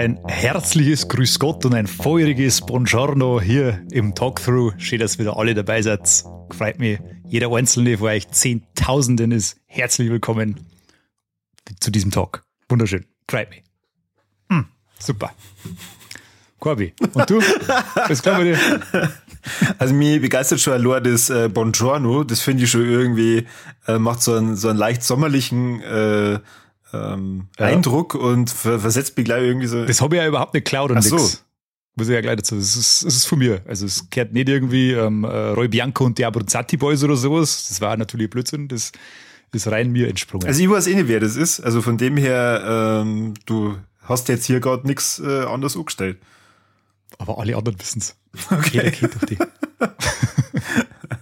Ein herzliches Grüß Gott und ein feuriges Buongiorno hier im Talkthrough. Schön, dass wieder alle dabei seid. Freut mich. Jeder einzelne von euch Zehntausenden ist herzlich willkommen zu diesem Talk. Wunderschön. Freut mich. Hm, super. Corby, und du? Was glaubt ihr? Also mir begeistert schon allein das äh, Buongiorno. Das finde ich schon irgendwie, äh, macht so einen, so einen leicht sommerlichen äh, ähm, ja. Eindruck und ver versetzt mich gleich irgendwie so. Das habe ich ja überhaupt nicht geklaut und Ach nix. So. Muss ich ja gleich dazu. Das ist, ist von mir. Also es gehört nicht irgendwie ähm, äh, Roy Bianco und die Abruzzati Boys oder sowas. Das war natürlich Blödsinn. Das ist rein mir entsprungen. Also ich weiß eh nicht, wer das ist. Also von dem her, ähm, du hast jetzt hier gerade nichts äh, anders umgestellt. Aber alle anderen wissen's. Okay. Jeder kennt doch die.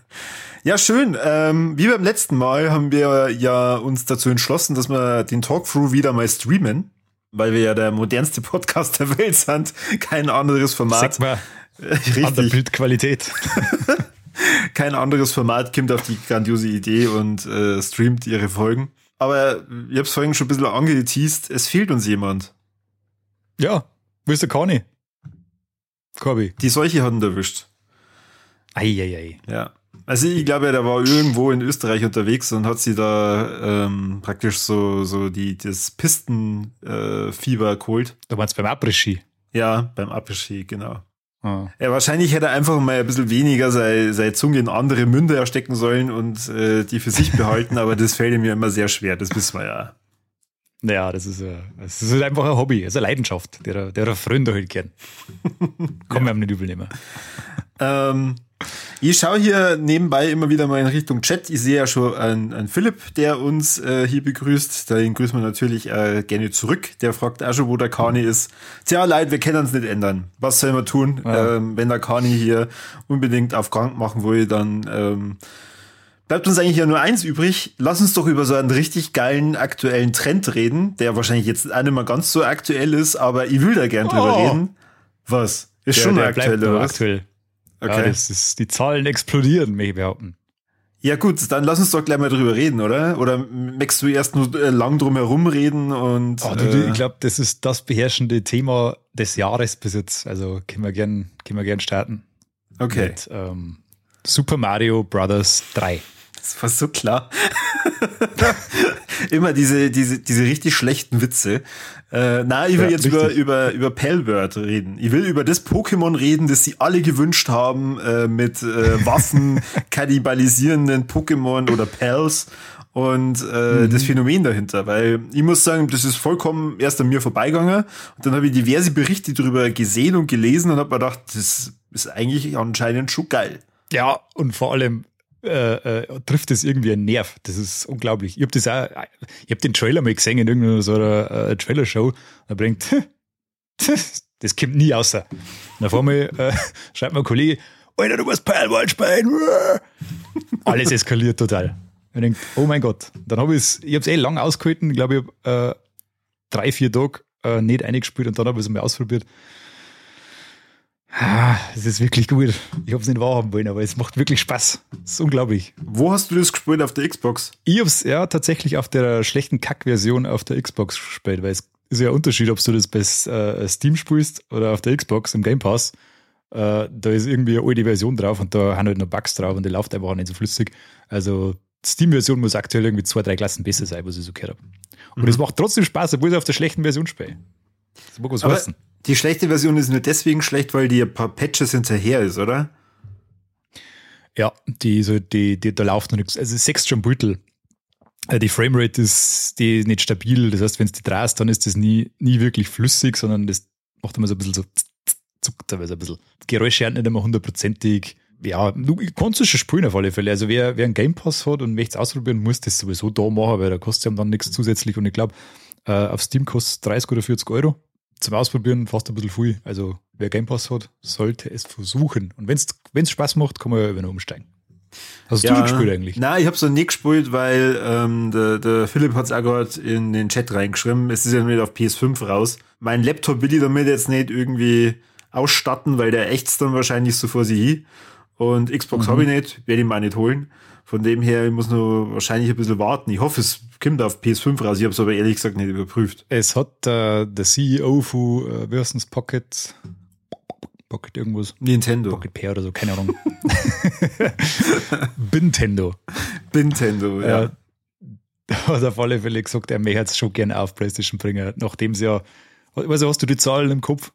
Ja, schön. Ähm, wie beim letzten Mal haben wir ja uns dazu entschlossen, dass wir den Talkthrough wieder mal streamen, weil wir ja der modernste Podcast der Welt sind. Kein anderes Format. Sag mal, Richtig. An der Bildqualität. Kein anderes Format kommt auf die grandiose Idee und äh, streamt ihre Folgen. Aber ich hab's vorhin schon ein bisschen angeteased, es fehlt uns jemand. Ja, willst du Conny? Corby. Die Seuche hat ihn erwischt. Eieiei. Ja. Also ich glaube, der war irgendwo in Österreich unterwegs und hat sie da ähm, praktisch so, so die, das Pistenfieber äh, geholt. Du meinst beim Après-Ski? Ja, beim Après-Ski, genau. Ah. Ja, wahrscheinlich hätte er einfach mal ein bisschen weniger seine, seine Zunge in andere Münde erstecken sollen und äh, die für sich behalten, aber das fällt mir immer sehr schwer, das wissen wir ja. Naja, das ist, das ist einfach ein Hobby, das ist eine Leidenschaft, der, der Freunde halt gern. Kann man ihm nicht übel nehmen. Ähm, ich schaue hier nebenbei immer wieder mal in Richtung Chat. Ich sehe ja schon einen, einen Philipp, der uns äh, hier begrüßt. Den grüßen wir natürlich äh, gerne zurück. Der fragt auch schon, wo der Kani ist. Tja, leid, wir können uns nicht ändern. Was soll man tun? Ja. Ähm, wenn der Kani hier unbedingt auf krank machen will, dann ähm, bleibt uns eigentlich ja nur eins übrig. Lass uns doch über so einen richtig geilen aktuellen Trend reden, der wahrscheinlich jetzt auch nicht mehr ganz so aktuell ist, aber ich will da gern drüber oh. reden. Was? Ist der, schon der aktuell, oder? Aktuell. Okay. Ja, das ist, die Zahlen explodieren, möchte ich behaupten. Ja gut, dann lass uns doch gleich mal drüber reden, oder? Oder möchtest du erst nur äh, lang drum herum reden und... Oh, du, äh, ich glaube, das ist das beherrschende Thema des Jahres bis jetzt. Also können wir gern, können wir gern starten. Okay. Mit, ähm, Super Mario Brothers 3. Das war so klar. Immer diese, diese, diese richtig schlechten Witze. Äh, na, ich will ja, jetzt über, über, über Palworld reden. Ich will über das Pokémon reden, das sie alle gewünscht haben, äh, mit äh, Waffen, kannibalisierenden Pokémon oder Pals und äh, mhm. das Phänomen dahinter. Weil ich muss sagen, das ist vollkommen erst an mir vorbeigegangen. Und dann habe ich diverse Berichte darüber gesehen und gelesen und habe mir gedacht, das ist eigentlich anscheinend schon geil. Ja, und vor allem, äh, äh, trifft es irgendwie einen Nerv. Das ist unglaublich. Ich habe das auch, ich habe den Trailer mal gesehen in irgendeiner so einer äh, Trailer-Show. Da bringt, das kommt nie außer. Und auf einmal äh, schreibt mein Kollege, Alter, du musst Palworld spielen. Alles eskaliert total. Ich denke, oh mein Gott. Dann habe ich es, ich habe es eh lang ausgehalten. Ich glaube, ich habe äh, drei, vier Tage äh, nicht eingespielt und dann habe ich es mal ausprobiert. Ah, es ist wirklich gut. Ich habe es nicht wahrhaben wollen, aber es macht wirklich Spaß. Das ist unglaublich. Wo hast du das gespielt? Auf der Xbox? Ich habe es ja tatsächlich auf der schlechten Kack-Version auf der Xbox gespielt, weil es ist ja ein Unterschied, ob du das bei äh, Steam spielst oder auf der Xbox im Game Pass. Äh, da ist irgendwie eine alte Version drauf und da haben halt noch Bugs drauf und die läuft einfach auch nicht so flüssig. Also Steam-Version muss aktuell irgendwie zwei, drei Klassen besser sein, was ich so gehört habe. Und mhm. es macht trotzdem Spaß, obwohl ich auf der schlechten Version spiele. Das mag was Aber wissen. Die schlechte Version ist nur deswegen schlecht, weil die ein paar Patches hinterher ist, oder? Ja, die, so, die, die, da läuft noch nichts. Also sechs schon Beutel. Äh, die Framerate ist, die ist nicht stabil. Das heißt, wenn es die drehst, dann ist das nie, nie wirklich flüssig, sondern das macht immer so ein bisschen so zuckt teilweise ein bisschen. Geräusche sind nicht immer hundertprozentig. Ja, du kannst es schon spielen auf alle Fälle. Also wer, wer einen Game Pass hat und möchte es ausprobieren, muss das sowieso da machen, weil da kostet es dann nichts zusätzlich. Und ich glaube, äh, auf Steam kostet es 30 oder 40 Euro zum Ausprobieren fast ein bisschen viel. Also wer Game Pass hat, sollte es versuchen. Und wenn es Spaß macht, kann man ja wieder umsteigen. Hast ja, du gespielt eigentlich? Nein, ich habe es noch nie gespielt, weil ähm, der, der Philipp hat es auch gerade in den Chat reingeschrieben. Es ist ja nicht auf PS5 raus. Mein Laptop will ich damit jetzt nicht irgendwie ausstatten, weil der ächzt dann wahrscheinlich so vor sich hin. Und Xbox mhm. habe ich nicht, werde ich mal nicht holen. Von dem her, ich muss nur wahrscheinlich ein bisschen warten. Ich hoffe, es kommt auf PS5 raus. Ich habe es aber ehrlich gesagt nicht überprüft. Es hat äh, der CEO von äh, das, Pocket Pocket irgendwas. Nintendo. Pocket Pair oder so, keine Ahnung. Bintendo. Bintendo, ja. ja. Hat auf alle Fälle gesagt, er möchte es schon gerne auf PlayStation bringen, nachdem sie ja, weiß hast du die Zahlen im Kopf?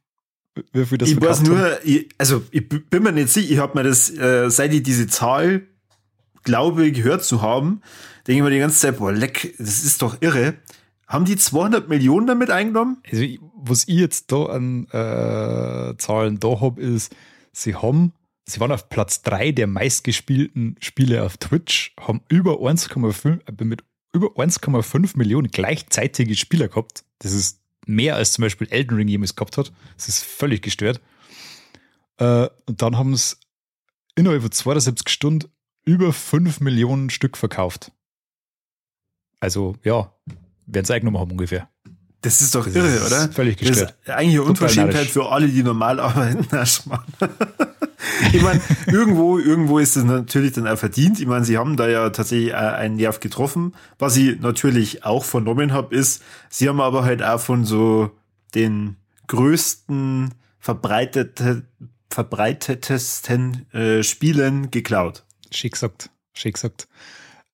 Wie viel das Ich weiß nur, ich, also ich bin mir nicht sicher, ich habe mir das, äh, seit ich diese Zahl glaube, gehört zu haben, denke ich mir die ganze Zeit, boah, leck, das ist doch irre. Haben die 200 Millionen damit eingenommen? Also, was ich jetzt da an äh, Zahlen da habe, ist, sie haben, sie waren auf Platz 3 der meistgespielten Spiele auf Twitch, haben über 1,5, äh, mit über 1,5 Millionen gleichzeitige Spieler gehabt. Das ist mehr als zum Beispiel Elden Ring jemals gehabt hat. Das ist völlig gestört. Äh, und dann haben es innerhalb von 72 Stunden über 5 Millionen Stück verkauft. Also, ja, werden es eingenommen haben ungefähr. Das ist doch das irre, ist oder? Völlig gestört. Das ist eigentlich eine Unverschämtheit für alle, die normal arbeiten. ich meine, irgendwo, irgendwo ist es natürlich dann auch verdient. Ich meine, sie haben da ja tatsächlich einen Nerv getroffen. Was ich natürlich auch vernommen habe, ist, sie haben aber halt auch von so den größten, verbreitete, verbreitetesten äh, Spielen geklaut. Schick gesagt, schick gesagt.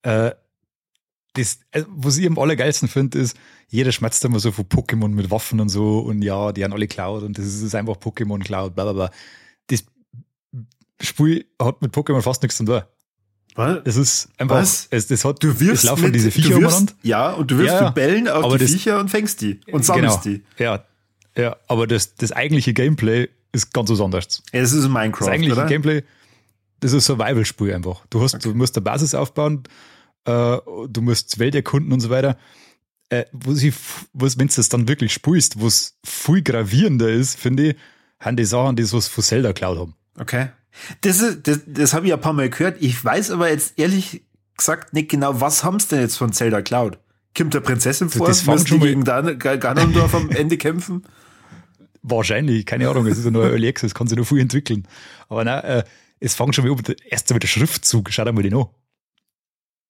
Äh, das, äh, was ich am allergeilsten finde, ist, jeder schmerzt immer so von Pokémon mit Waffen und so und ja, die haben alle Cloud und das ist einfach Pokémon Cloud, bla bla bla. Das Spiel hat mit Pokémon fast nichts zu tun. Was? Das ist einfach, Was? Es, das hat, du wirfst es laufen mit, diese Viecher wirfst, Ja, und du wirfst ja, mit Bällen auf die das, Viecher und fängst die und sammelst genau, die. Ja, ja, aber das, das eigentliche Gameplay ist ganz was anderes. Ja, das ist Minecraft, Das eigentliche oder? Gameplay, das ist Survival-Spiel einfach. Du hast, okay. du musst eine Basis aufbauen, äh, du musst Welt erkunden und so weiter. Äh, wenn du das dann wirklich spielst, wo es viel gravierender ist, finde ich, haben die Sachen, die so von Zelda Cloud haben. Okay. Das, ist, das, das habe ich ein paar Mal gehört. Ich weiß aber jetzt ehrlich gesagt nicht genau, was haben sie denn jetzt von Zelda Cloud? Kommt der Prinzessin vor? Das Müssen die gegen Ganondorf am Ende kämpfen? Wahrscheinlich, keine Ahnung. Es ist ja nur Early Access, kann sich noch viel entwickeln. Aber nein, äh, es fängt schon wieder erst mit der Schriftzug. Schau dir mal den an.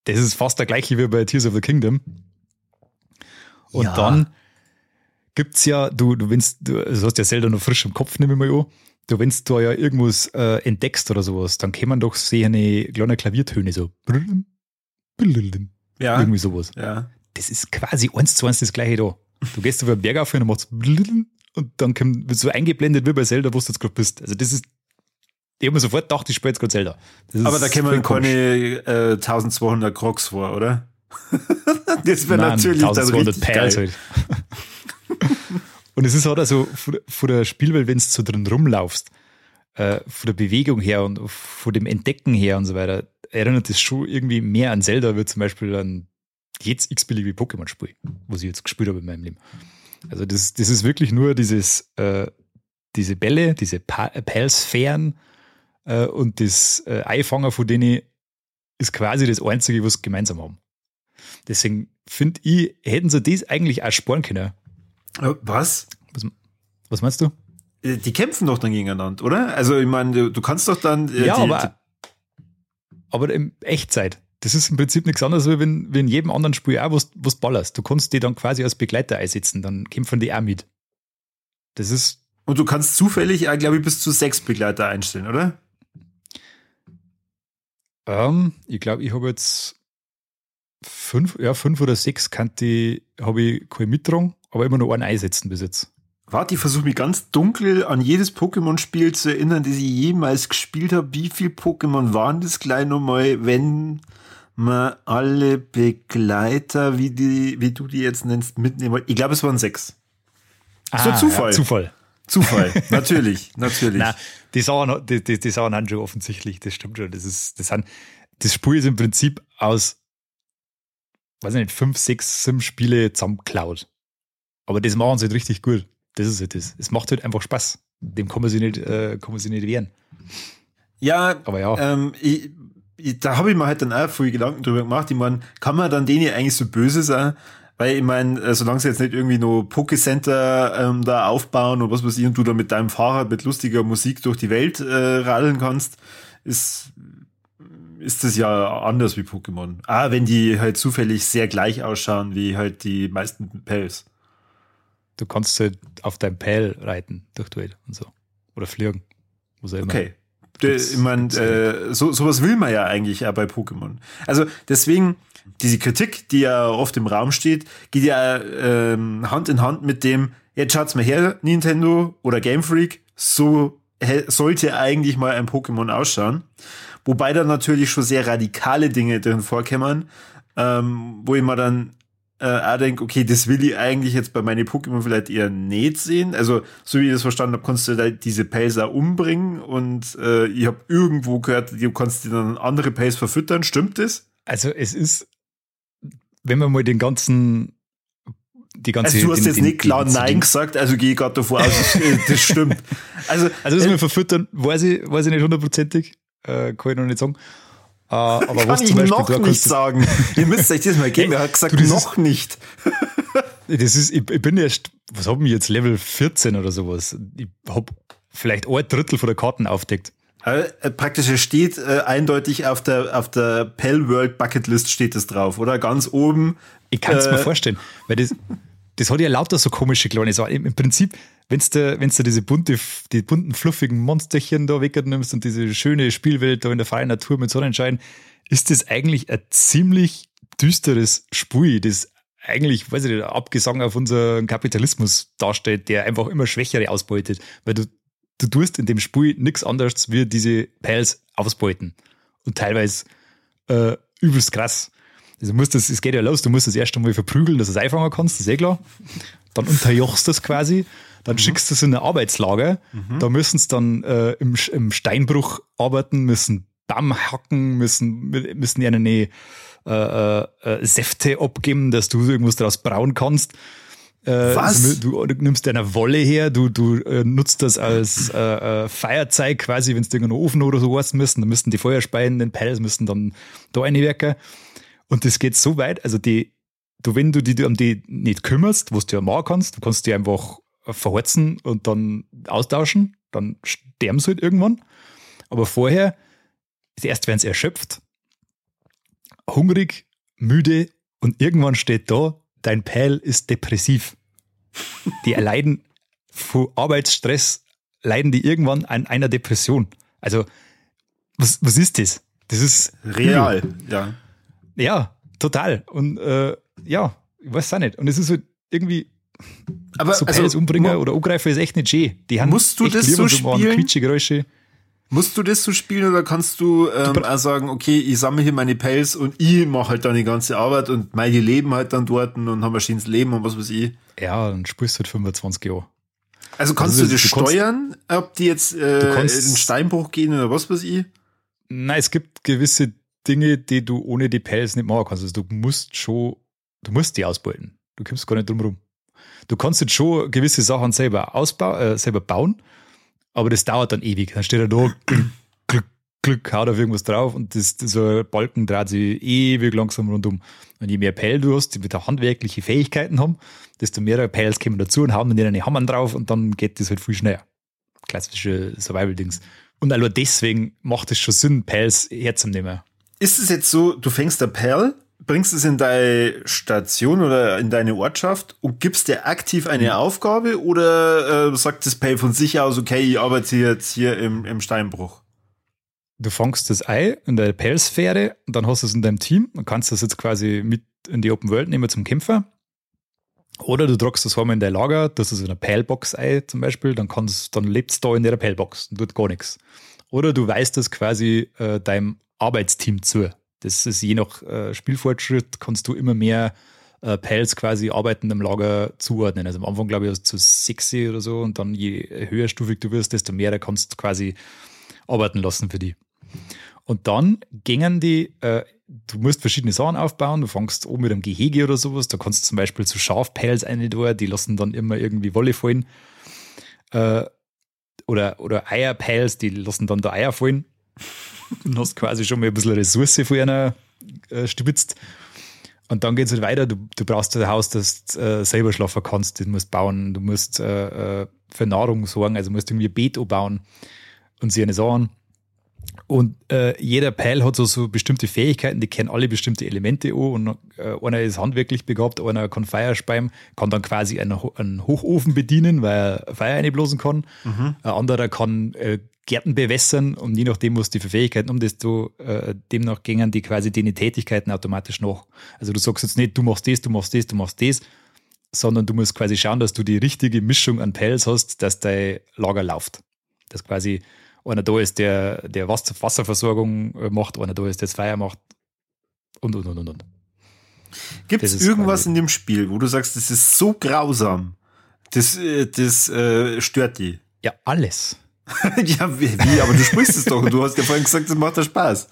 Das ist fast der gleiche wie bei Tears of the Kingdom. Und ja. dann gibt's ja, du, du wennst, du, du hast ja Zelda noch frisch im Kopf, nehme ich mal an. Du, wenn du ja irgendwas äh, entdeckst oder sowas, dann kann man doch sehen eine kleine Klaviertöne so. Ja. Irgendwie sowas. Ja. Das ist quasi eins zu eins das gleiche da. Du gehst über den Berg auf und machst und dann kommt so eingeblendet wie bei Zelda, wo du jetzt gerade bist. Also das ist ich habe mir sofort gedacht, ich spiele jetzt gerade Zelda. Aber da kämen keine äh, 1200 Crocs vor, oder? das wäre natürlich 1200 dann Pals halt. und es ist halt also von der Spielwelt, wenn du so drin rumlaufst, äh, von der Bewegung her und von dem Entdecken her und so weiter, erinnert es schon irgendwie mehr an Zelda, wie zum Beispiel an jetzt x-beliebige Pokémon-Spiel, was ich jetzt gespielt habe in meinem Leben. Also das, das ist wirklich nur dieses, äh, diese Bälle, diese Pal-Sphären, äh, und das äh, Eifanger von denen ist quasi das Einzige, was sie gemeinsam haben. Deswegen finde ich, hätten sie das eigentlich auch sparen können. Äh, was? Was, was meinst du? Äh, die kämpfen doch dann gegeneinander, oder? Also, ich meine, du, du, kannst doch dann. Äh, ja, die, aber, aber in Echtzeit. Das ist im Prinzip nichts anderes, als wenn, wenn in jedem anderen Spiel auch was, was ballerst. Du kannst die dann quasi als Begleiter einsetzen, dann kämpfen die auch mit. Das ist. Und du kannst zufällig, glaube ich, bis zu sechs Begleiter einstellen, oder? Ähm, ich glaube, ich habe jetzt fünf, ja, fünf oder sechs Kante habe ich keine mitgetragen, aber immer nur einen einsetzen bis jetzt. Warte, ich versuche mich ganz dunkel an jedes Pokémon-Spiel zu erinnern, das ich jemals gespielt habe. Wie viele Pokémon waren das gleich nochmal, wenn man alle Begleiter, wie, die, wie du die jetzt nennst, mitnehmen Ich glaube, es waren sechs. Ah, so Zufall. Ja, Zufall. Zufall, natürlich, natürlich. Nein, die Sauern, die, die, die Sauern haben schon offensichtlich, das stimmt schon. Das ist, das sind, das Spiel ist im Prinzip aus, weiß ich nicht, fünf, sechs Sim-Spiele zusammengeklaut. Aber das machen sie halt richtig gut. Das ist halt das. Es macht halt einfach Spaß. Dem kann man sich nicht, äh, kann man sich nicht wehren. Ja, aber ja. Ähm, ich, ich, da habe ich mir halt dann auch viel Gedanken drüber gemacht. Ich meine, kann man dann denen eigentlich so böse sein? Weil ich meine, äh, solange sie jetzt nicht irgendwie nur Pokécenter ähm, da aufbauen und was weiß ich und du da mit deinem Fahrrad mit lustiger Musik durch die Welt äh, radeln kannst, ist, ist das ja anders wie Pokémon. Ah, wenn die halt zufällig sehr gleich ausschauen wie halt die meisten Pels. Du kannst halt auf deinem Pell reiten durch Duell und so. Oder fliegen. Was auch immer. Okay. ich meine, äh, so, sowas will man ja eigentlich auch bei Pokémon. Also deswegen, diese Kritik, die ja oft im Raum steht, geht ja ähm, Hand in Hand mit dem, jetzt schaut's mal her, Nintendo oder Game Freak, so sollte eigentlich mal ein Pokémon ausschauen. Wobei da natürlich schon sehr radikale Dinge drin vorkämmern, ähm, wo ich mir dann äh, auch denke, okay, das will ich eigentlich jetzt bei meinen Pokémon vielleicht eher nicht sehen. Also, so wie ich das verstanden habe, kannst du da diese Pelzer umbringen und äh, ich habe irgendwo gehört, du kannst die dann andere Pace verfüttern. Stimmt das? Also, es ist, wenn man mal den ganzen die ganze Also du hast den, jetzt nicht klar Nein gesagt, also gehe ich gerade davor aus, das stimmt. Also, also das äh, mit verfüttern, weiß ich, weiß ich nicht hundertprozentig, äh, kann ich noch nicht sagen. Äh, aber kann was ich Beispiel, noch nicht sagen. Ihr müsst euch das mal geben. Er hat gesagt, du, noch ist, nicht. das ist, ich, ich bin erst, was haben wir jetzt, Level 14 oder sowas. Ich habe vielleicht ein Drittel von der Karten aufdeckt. Äh, praktisch, es steht äh, eindeutig auf der, auf der Pell World Bucket List steht es drauf, oder? Ganz oben. Ich kann es äh, mir vorstellen, weil das, das hat ja lauter so komische kleine Sachen. Im Prinzip, wenn du, wenn's du diese bunte, die bunten, fluffigen Monsterchen da wegnimmst und diese schöne Spielwelt da in der freien Natur mit Sonnenschein, ist das eigentlich ein ziemlich düsteres Spiel, das eigentlich, weiß ich nicht, abgesang auf unseren Kapitalismus darstellt, der einfach immer Schwächere ausbeutet. Weil du, du tust in dem Spiel nichts anderes wie diese Pals ausbeuten. Und teilweise äh, übelst krass. Also musst das, es geht ja los, du musst das erst einmal verprügeln, dass du es einfangen kannst, das ist eh klar. Dann unterjochst du es quasi, dann mhm. schickst du es in ein Arbeitslager. Mhm. Da müssen sie dann äh, im, im Steinbruch arbeiten, müssen Damm hacken, müssen, müssen ihnen eine äh, äh, äh, Säfte abgeben, dass du irgendwas daraus brauen kannst. Äh, Was? Du, du, nimmst deine Wolle her, du, du äh, nutzt das als äh, äh, Feierzeug quasi, wenn es irgendeinen Ofen oder so was müssen, dann müssen die Feuerspeien, den Pels müssen dann da reinwerken. Und das geht so weit, also die, du, wenn du dich um die nicht kümmerst, was du ja machen kannst, du kannst die einfach verheizen und dann austauschen, dann sterben sie halt irgendwann. Aber vorher, erst werden sie erschöpft, hungrig, müde und irgendwann steht da, dein Pal ist depressiv. Die erleiden von Arbeitsstress, leiden die irgendwann an einer Depression. Also, was, was ist das? Das ist real, ja. Ja, total. Und äh, ja, ich weiß auch nicht. Und es ist halt irgendwie. Aber so also, Umbringer oder Angreifer ist echt nicht schön. Die haben musst du das so spielen? Musst du das so spielen oder kannst du ähm, auch sagen, okay, ich sammle hier meine Pels und ich mache halt dann die ganze Arbeit und meine leben halt dann dort und haben ein schönes Leben und was weiß ich. Ja, dann spielst du halt 25 Jahre. Also kannst also, du das du steuern, ob die jetzt äh, in den Steinbruch gehen oder was weiß ich? Nein, es gibt gewisse Dinge, die du ohne die Pels nicht machen kannst. Also du musst schon, du musst die ausbeuten. Du kommst gar nicht drum rum. Du kannst jetzt schon gewisse Sachen selber ausbauen, äh, selber bauen, aber das dauert dann ewig. Dann steht er da, Glück, Glück, haut auf irgendwas drauf und das, so Balken dreht sich ewig langsam rundum. Und je mehr Pell du hast, die mit handwerkliche Fähigkeiten haben, desto mehr Pels kommen dazu und hauen dann eine Hammern drauf und dann geht das halt viel schneller. Klassische Survival-Dings. Und allein deswegen macht es schon Sinn, Pels herzunehmen ist es jetzt so, du fängst der Perl, bringst es in deine Station oder in deine Ortschaft und gibst dir aktiv eine mhm. Aufgabe oder äh, sagt das Pay von sich aus, okay, ich arbeite jetzt hier im, im Steinbruch? Du fängst das Ei in der Perlsphäre und dann hast du es in deinem Team und kannst das jetzt quasi mit in die Open World nehmen zum Kämpfer. Oder du tragst das heim in dein Lager, das ist in einer Pellbox-Ei zum Beispiel, dann, kannst, dann lebt es da in der Pellbox und tut gar nichts. Oder du weißt das quasi äh, deinem Arbeitsteam zu. Das ist je nach äh, Spielfortschritt, kannst du immer mehr äh, Pals quasi arbeiten im Lager zuordnen. Also am Anfang glaube ich zu sexy oder so und dann je höherstufig du wirst, desto mehr kannst du quasi arbeiten lassen für die. Und dann gingen die, äh, du musst verschiedene Sachen aufbauen, du fängst oben mit einem Gehege oder sowas, da kannst du zum Beispiel so Schafpels eine da, die lassen dann immer irgendwie Wolle fallen. Äh, oder, oder Eierpels, die lassen dann da Eier fallen und hast quasi schon mal ein bisschen Ressource für einer äh, stibitzt. Und dann geht es halt weiter. Du, du brauchst ein Haus, das du äh, selber schlafen kannst. Du musst bauen. Du musst äh, äh für Nahrung sorgen. Also musst irgendwie ein Beet bauen und sie eine Sachen. Und äh, jeder Pal hat so, so bestimmte Fähigkeiten, die kennen alle bestimmte Elemente an. Und äh, einer ist handwerklich begabt, einer kann Feuer speien, kann dann quasi einen, einen Hochofen bedienen, weil er Feuer einblasen kann. Mhm. Ein anderer kann äh, Gärten bewässern und je nachdem, was die für Fähigkeiten um, desto äh, demnach gingen die quasi deine Tätigkeiten automatisch nach. Also du sagst jetzt nicht, du machst das, du machst das, du machst das, sondern du musst quasi schauen, dass du die richtige Mischung an Pals hast, dass dein Lager läuft. Dass quasi einer da ist, der, der Wasserversorgung äh, macht, einer da ist, der das Feuer macht und, und, und, und. und. Gibt es irgendwas in dem Spiel, wo du sagst, das ist so grausam, das, äh, das äh, stört die? Ja, alles. ja, wie, aber du sprichst es doch du hast ja vorhin gesagt, das macht ja Spaß.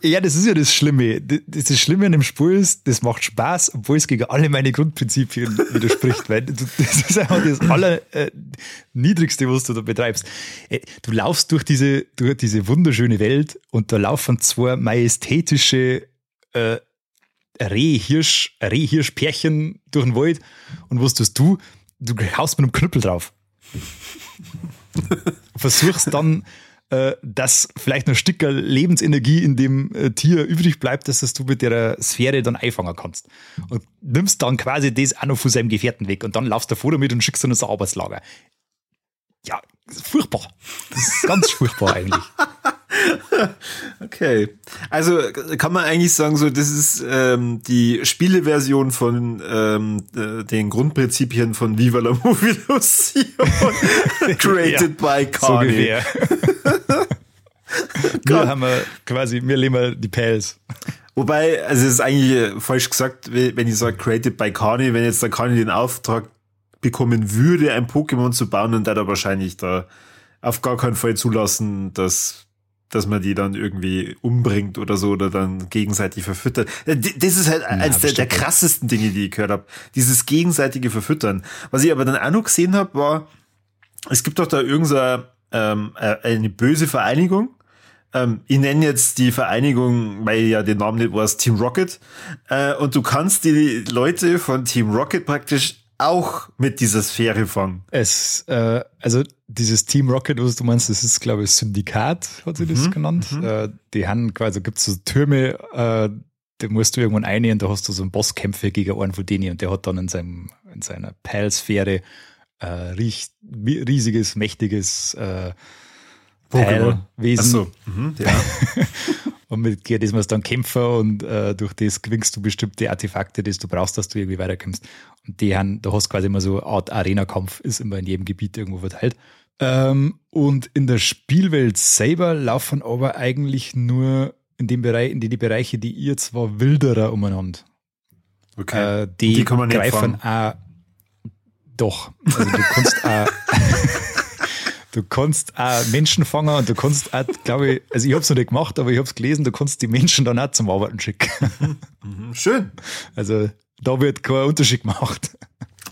Ja, das ist ja das Schlimme. Das, das Schlimme an dem Spiel ist, das macht Spaß, obwohl es gegen alle meine Grundprinzipien widerspricht. weil das ist einfach das Allerniedrigste, äh, was du da betreibst. Äh, du laufst durch diese, durch diese wunderschöne Welt und da laufen zwei majestätische äh, Rehhirsch, Rehhirschpärchen durch den Wald und was tust du? Du haust mit einem Knüppel drauf. Versuchst dann äh, dass vielleicht ein Stück Lebensenergie in dem äh, Tier übrig bleibt, dass das du mit der Sphäre dann einfangen kannst. Und nimmst dann quasi das auch noch von seinem Gefährten weg und dann laufst du vor damit und schickst ihn ins Arbeitslager. Ja, furchtbar. Das ist ganz furchtbar eigentlich. Okay. Also kann man eigentlich sagen, so das ist ähm, die Spieleversion von ähm, äh, den Grundprinzipien von Viva la Movilusion created ja, by Carney. So wir haben wir quasi, wir leben die Pals. Wobei, also es ist eigentlich falsch gesagt, wenn ich sage created by Carney, wenn jetzt der Carney den Auftrag bekommen würde, ein Pokémon zu bauen, dann da wahrscheinlich da auf gar keinen Fall zulassen, dass dass man die dann irgendwie umbringt oder so oder dann gegenseitig verfüttert. Äh, das ist halt ja, eines der, der, krassesten Dinge, die ich gehört habe. Dieses gegenseitige Verfüttern. Was ich aber dann auch noch gesehen habe, war, es gibt doch da irgendeine ähm, äh, eine böse Vereinigung. Ähm, ich nenne jetzt die Vereinigung, weil ja den Namen nicht weiß, Team Rocket. Äh, und du kannst die Leute von Team Rocket praktisch auch mit dieser Sphäre fangen. Es, äh, also dieses Team Rocket, was du meinst, das ist, glaube ich, Syndikat, hat sie mhm, das genannt. Mhm. Äh, die haben quasi, gibt es so Türme, äh, da musst du irgendwann ein und da hast du so einen Bosskämpfe gegen einen von denen und der hat dann in, seinem, in seiner Pal-Sphäre äh, riesiges, mächtiges äh, Pal-Wesen. So. Mhm, ja. und mit dir das musst du dann kämpfen und äh, durch das gewinnst du bestimmte Artefakte, die du brauchst, dass du irgendwie weiterkommst. Und die haben, da hast du quasi immer so eine Art Arena-Kampf, ist immer in jedem Gebiet irgendwo verteilt. Ähm, und in der Spielwelt selber laufen aber eigentlich nur in dem Bereich, in die, die Bereiche, die ihr zwar wilderer umeinander. Okay. Äh, die, die kann man greifen auch doch. Also du kannst auch Du kannst auch Menschen fangen und du kannst auch, glaube ich, also ich habe es noch nicht gemacht, aber ich habe es gelesen, du kannst die Menschen dann auch zum Arbeiten schicken. Mhm, schön. Also da wird kein Unterschied gemacht.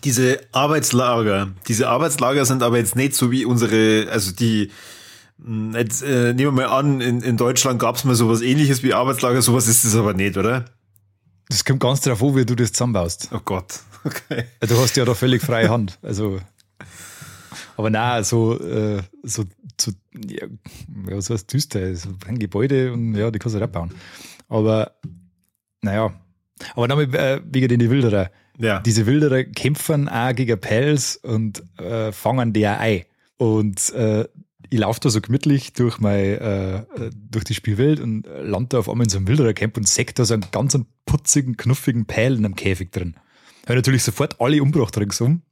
Diese Arbeitslager, diese Arbeitslager sind aber jetzt nicht so wie unsere, also die, hm, jetzt äh, nehmen wir mal an, in, in Deutschland gab es mal sowas ähnliches wie Arbeitslager, sowas ist es aber nicht, oder? Das kommt ganz darauf an, wie du das zusammenbaust. Oh Gott, okay. Du hast ja da völlig freie Hand. Also aber na, so, äh, so, so, ja, was heißt düster? So ein Gebäude und ja, die kannst du halt abbauen. Aber, naja. Aber dann äh, wegen den Wilderer. Ja. Diese Wilderer kämpfen auch gegen Pels und äh, fangen die auch ein. Und äh, ich laufe da so gemütlich durch mein, äh, durch die Spielwelt und lande da auf einmal in so einem Wilderer-Camp und sehe da so einen ganz putzigen, knuffigen Pell in einem Käfig drin. Habe natürlich sofort alle umgebracht ringsum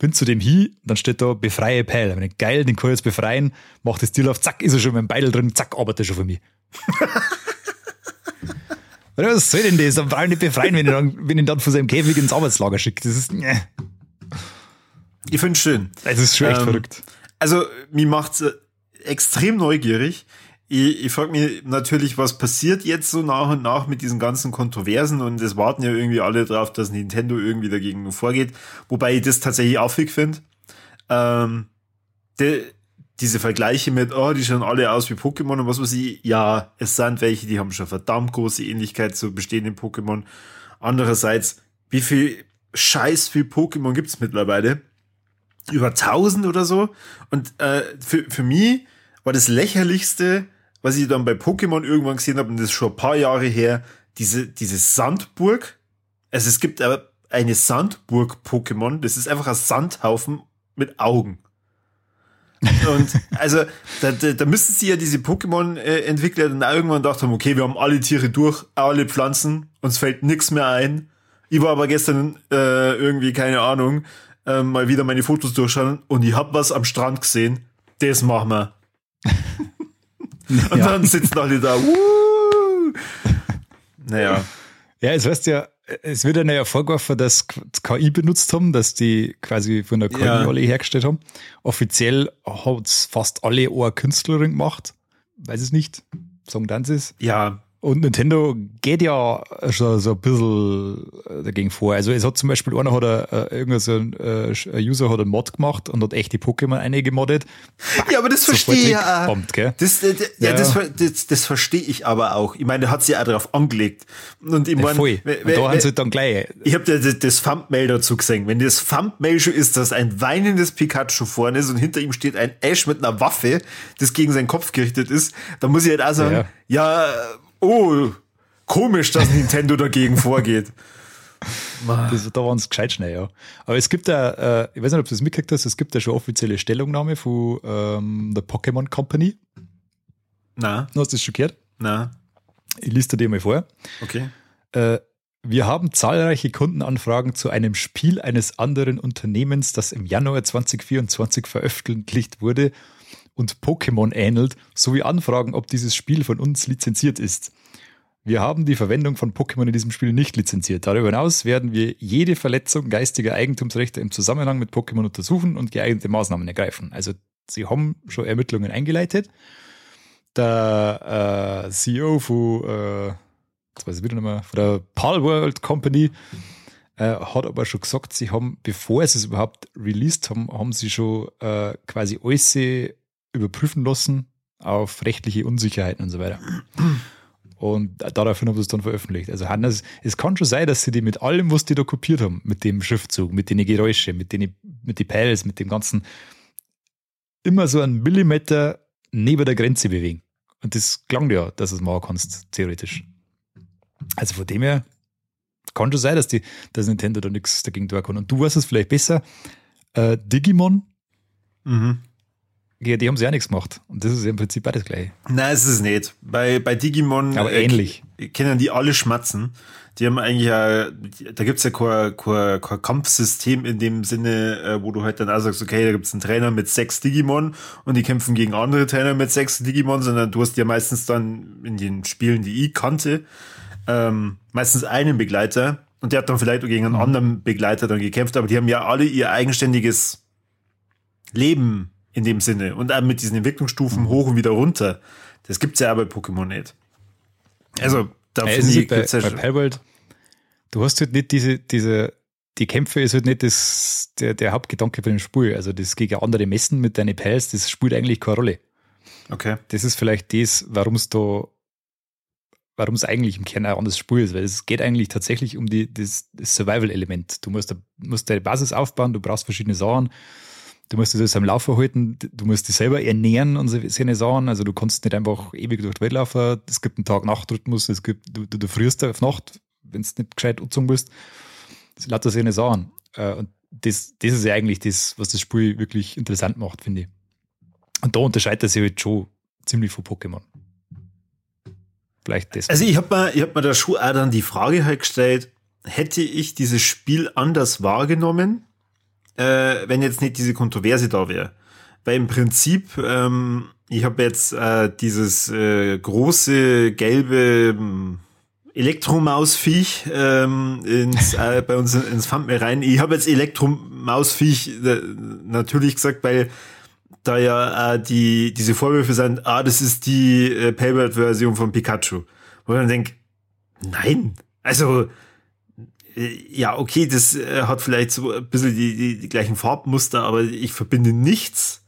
bin zu dem hin, dann steht da befreie Pell. Wenn ich geil, den kann ich jetzt befreien, mach das Deal auf, zack, ist er schon mit dem Beil drin, zack, arbeitet er schon für mich. Was soll denn das? Dann brauche ich nicht befreien, wenn ich, dann, wenn ich dann von seinem Käfig ins Arbeitslager schicke. Das ist, ne. Ich finde es schön. Es ist schon echt ähm, verrückt. Also, mir macht's äh, extrem neugierig ich, ich frage mich natürlich, was passiert jetzt so nach und nach mit diesen ganzen Kontroversen und es warten ja irgendwie alle drauf, dass Nintendo irgendwie dagegen vorgeht, wobei ich das tatsächlich affig finde. Ähm, de, diese Vergleiche mit, oh, die schauen alle aus wie Pokémon und was weiß ich, ja, es sind welche, die haben schon verdammt große Ähnlichkeit zu bestehenden Pokémon. Andererseits, wie viel Scheiß viel Pokémon gibt's mittlerweile? Über tausend oder so. Und äh, für, für mich war das lächerlichste, was ich dann bei Pokémon irgendwann gesehen habe, und das ist schon ein paar Jahre her, diese, diese Sandburg. Also es gibt aber eine Sandburg-Pokémon, das ist einfach ein Sandhaufen mit Augen. Und also da, da, da müssten sie ja diese Pokémon-Entwickler dann irgendwann gedacht haben, okay, wir haben alle Tiere durch, alle Pflanzen, uns fällt nichts mehr ein. Ich war aber gestern äh, irgendwie, keine Ahnung, äh, mal wieder meine Fotos durchschauen und ich hab was am Strand gesehen. Das machen wir. und ja. dann sitzen alle da. Wuh! Naja. Ja, es heißt ja, es wird ja vorgeworfen, dass KI benutzt haben, dass die quasi von der KI ja. alle hergestellt haben. Offiziell hat es fast alle eine Künstlerin gemacht. Weiß es nicht. Sagen dann sie es. Ja, und Nintendo geht ja schon so ein bisschen äh, dagegen vor. Also es hat zum Beispiel einer hat er, äh, irgendein so ein, äh, User hat einen Mod gemacht und hat echte Pokémon eingemoddet. Ja, aber das verstehe ich ja. Bombt, gell? Das, äh, ja, ja. Das, das, das verstehe ich aber auch. Ich meine, der hat sich ja auch darauf angelegt. Und ich meine, voll. Und da haben sie dann gleich. Ich habe das, das Thumbnail dazu gesehen. Wenn das Thumbnail schon ist, dass ein weinendes Pikachu vorne ist und hinter ihm steht ein Ash mit einer Waffe, das gegen seinen Kopf gerichtet ist, dann muss ich halt auch sagen, ja, ja oh, komisch, dass Nintendo dagegen vorgeht. Das, da waren es gescheit schnell, ja. Aber es gibt ja, äh, ich weiß nicht, ob du das mitgekriegt hast, es gibt ja schon offizielle Stellungnahme von ähm, der Pokémon Company. Na. Hast du das schon gehört? Na. Ich liste dir mal vor. Okay. Äh, wir haben zahlreiche Kundenanfragen zu einem Spiel eines anderen Unternehmens, das im Januar 2024 veröffentlicht wurde und Pokémon ähnelt, sowie Anfragen, ob dieses Spiel von uns lizenziert ist. Wir haben die Verwendung von Pokémon in diesem Spiel nicht lizenziert. Darüber hinaus werden wir jede Verletzung geistiger Eigentumsrechte im Zusammenhang mit Pokémon untersuchen und geeignete Maßnahmen ergreifen. Also sie haben schon Ermittlungen eingeleitet. Der äh, CEO von, äh, jetzt weiß ich wieder nochmal, von der Palworld Company äh, hat aber schon gesagt, sie haben, bevor sie es überhaupt released haben, haben sie schon äh, quasi alles überprüfen lassen auf rechtliche Unsicherheiten und so weiter. Und daraufhin haben sie es dann veröffentlicht. Also Hannes, es kann schon sein, dass sie die mit allem, was die da kopiert haben, mit dem Schriftzug, mit den Geräuschen, mit den mit den Pals, mit dem ganzen, immer so einen Millimeter neben der Grenze bewegen. Und das klang ja, dass du es machen kannst, theoretisch. Also von dem her kann schon sein, dass die, dass Nintendo da nichts dagegen tun kann. Und du weißt es vielleicht besser. Äh, Digimon mhm. Die haben sie ja nichts gemacht. Und das ist im Prinzip beides gleich. Nein, es ist nicht. Bei, bei Digimon Aber äh, ähnlich. kennen die alle schmatzen. Die haben eigentlich ja, da gibt's ja kein, kein, kein Kampfsystem in dem Sinne, äh, wo du halt dann auch sagst, okay, da gibt's einen Trainer mit sechs Digimon und die kämpfen gegen andere Trainer mit sechs Digimon, sondern du hast ja meistens dann in den Spielen, die ich kannte, ähm, meistens einen Begleiter und der hat dann vielleicht gegen einen mhm. anderen Begleiter dann gekämpft, aber die haben ja alle ihr eigenständiges Leben in dem Sinne. Und auch mit diesen Entwicklungsstufen hoch und wieder runter. Das gibt's ja auch bei Pokémon nicht. Also, da ja, finde ich, bei, ja bei Palworld, du hast halt nicht diese, diese, die Kämpfe ist halt nicht das, der, der Hauptgedanke von dem Spiel. Also, das gegen andere Messen mit deinen Pals, das spielt eigentlich keine Rolle. Okay. Das ist vielleicht das, warum es da, warum es eigentlich im Kern ein anderes Spiel ist, weil es geht eigentlich tatsächlich um die, das, das Survival-Element. Du musst, musst deine Basis aufbauen, du brauchst verschiedene Sachen du musst das am Laufen halten, du musst dich selber ernähren und so eine Sachen. Also du kannst nicht einfach ewig durch die Welt laufen. Es gibt einen Tag-Nacht-Rhythmus, es gibt, du, du, du frierst auf Nacht, wenn du nicht gescheit umzogen bist. Das lauter solche Sachen. Äh, und das, das ist ja eigentlich das, was das Spiel wirklich interessant macht, finde ich. Und da unterscheidet er sich halt schon ziemlich von Pokémon. Vielleicht das. Also ich habe mir, ich hab mir da schon auch dann die Frage halt gestellt, hätte ich dieses Spiel anders wahrgenommen, äh, wenn jetzt nicht diese Kontroverse da wäre. Weil im Prinzip, ähm, ich habe jetzt äh, dieses äh, große gelbe ähm, Elektromausviech ähm, ins, äh, bei uns ins Thumbnail rein. Ich habe jetzt Elektromausviech äh, natürlich gesagt, weil da ja äh, die diese Vorwürfe sind, ah, das ist die äh, Paybird-Version von Pikachu. Wo man denkt, nein, also ja, okay, das äh, hat vielleicht so ein bisschen die, die, die gleichen Farbmuster, aber ich verbinde nichts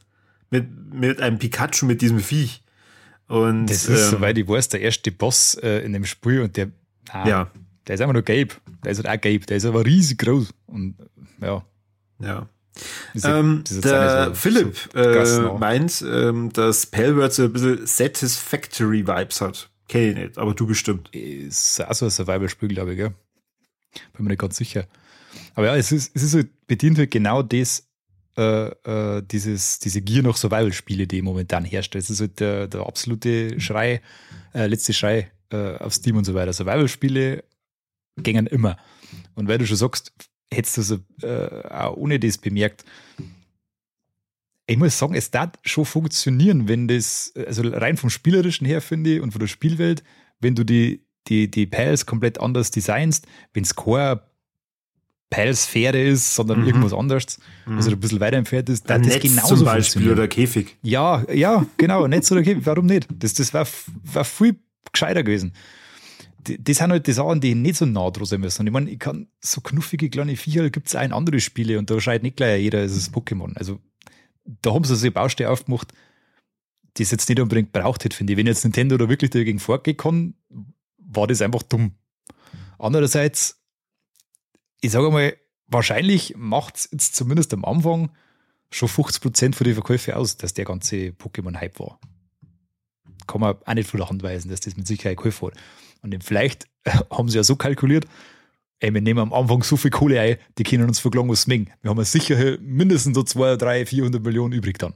mit, mit einem Pikachu, mit diesem Viech. Und, das ist, ähm, soweit ich weiß, der erste Boss äh, in dem Spiel und der, ah, ja. der ist einfach nur gelb. Der ist halt auch gelb, der ist aber riesig groß. Und ja. Ja. Diese, ähm, diese der so, Philipp so äh, meint, ähm, dass Palworld so ein bisschen Satisfactory Vibes hat. Kenn ich nicht, aber du bestimmt. Ist auch so ein Survival-Spiel, glaube ich, gell? Bin mir nicht ganz sicher. Aber ja, es ist, es ist so, bedient halt genau das, äh, äh, dieses, diese Gier nach Survival-Spiele, die momentan herrscht. Das ist halt der, der absolute Schrei, äh, letzte Schrei äh, auf Steam und so weiter. Survival-Spiele gängen immer. Und weil du schon sagst, hättest du so äh, auch ohne das bemerkt, ich muss sagen, es darf schon funktionieren, wenn das, also rein vom Spielerischen her finde ich und von der Spielwelt, wenn du die, die, die Pals komplett anders designst, wenn es keine Pal-Sphäre ist, sondern mhm. irgendwas anderes, mhm. also ein bisschen weiter entfernt ist, dann das genauso zum Beispiel oder Käfig. Ja, ja, genau, Netz oder Käfig, warum nicht? Das, das war, war viel gescheiter gewesen. Das sind halt die Sachen, die nicht so nah dran sein müssen. Ich meine, ich kann so knuffige kleine Viecher gibt es auch in andere Spiele und da schreit nicht gleich jeder, es ist Pokémon. Also da haben sie sich Baustelle aufgemacht, die es jetzt nicht unbedingt braucht hätte, finde ich. Wenn jetzt Nintendo da wirklich dagegen vorgehen kann, war das einfach dumm. Andererseits, ich sage mal, wahrscheinlich macht es jetzt zumindest am Anfang schon 50% von den Verkäufen aus, dass der ganze Pokémon-Hype war. Kann man auch nicht von der Hand weisen, dass das mit Sicherheit geholfen hat. Und vielleicht haben sie ja so kalkuliert, ey, wir nehmen am Anfang so viel Kohle ein, die können uns verklagen, was mengen. Wir haben ja sicher mindestens so 200, 300, 400 Millionen übrig dann.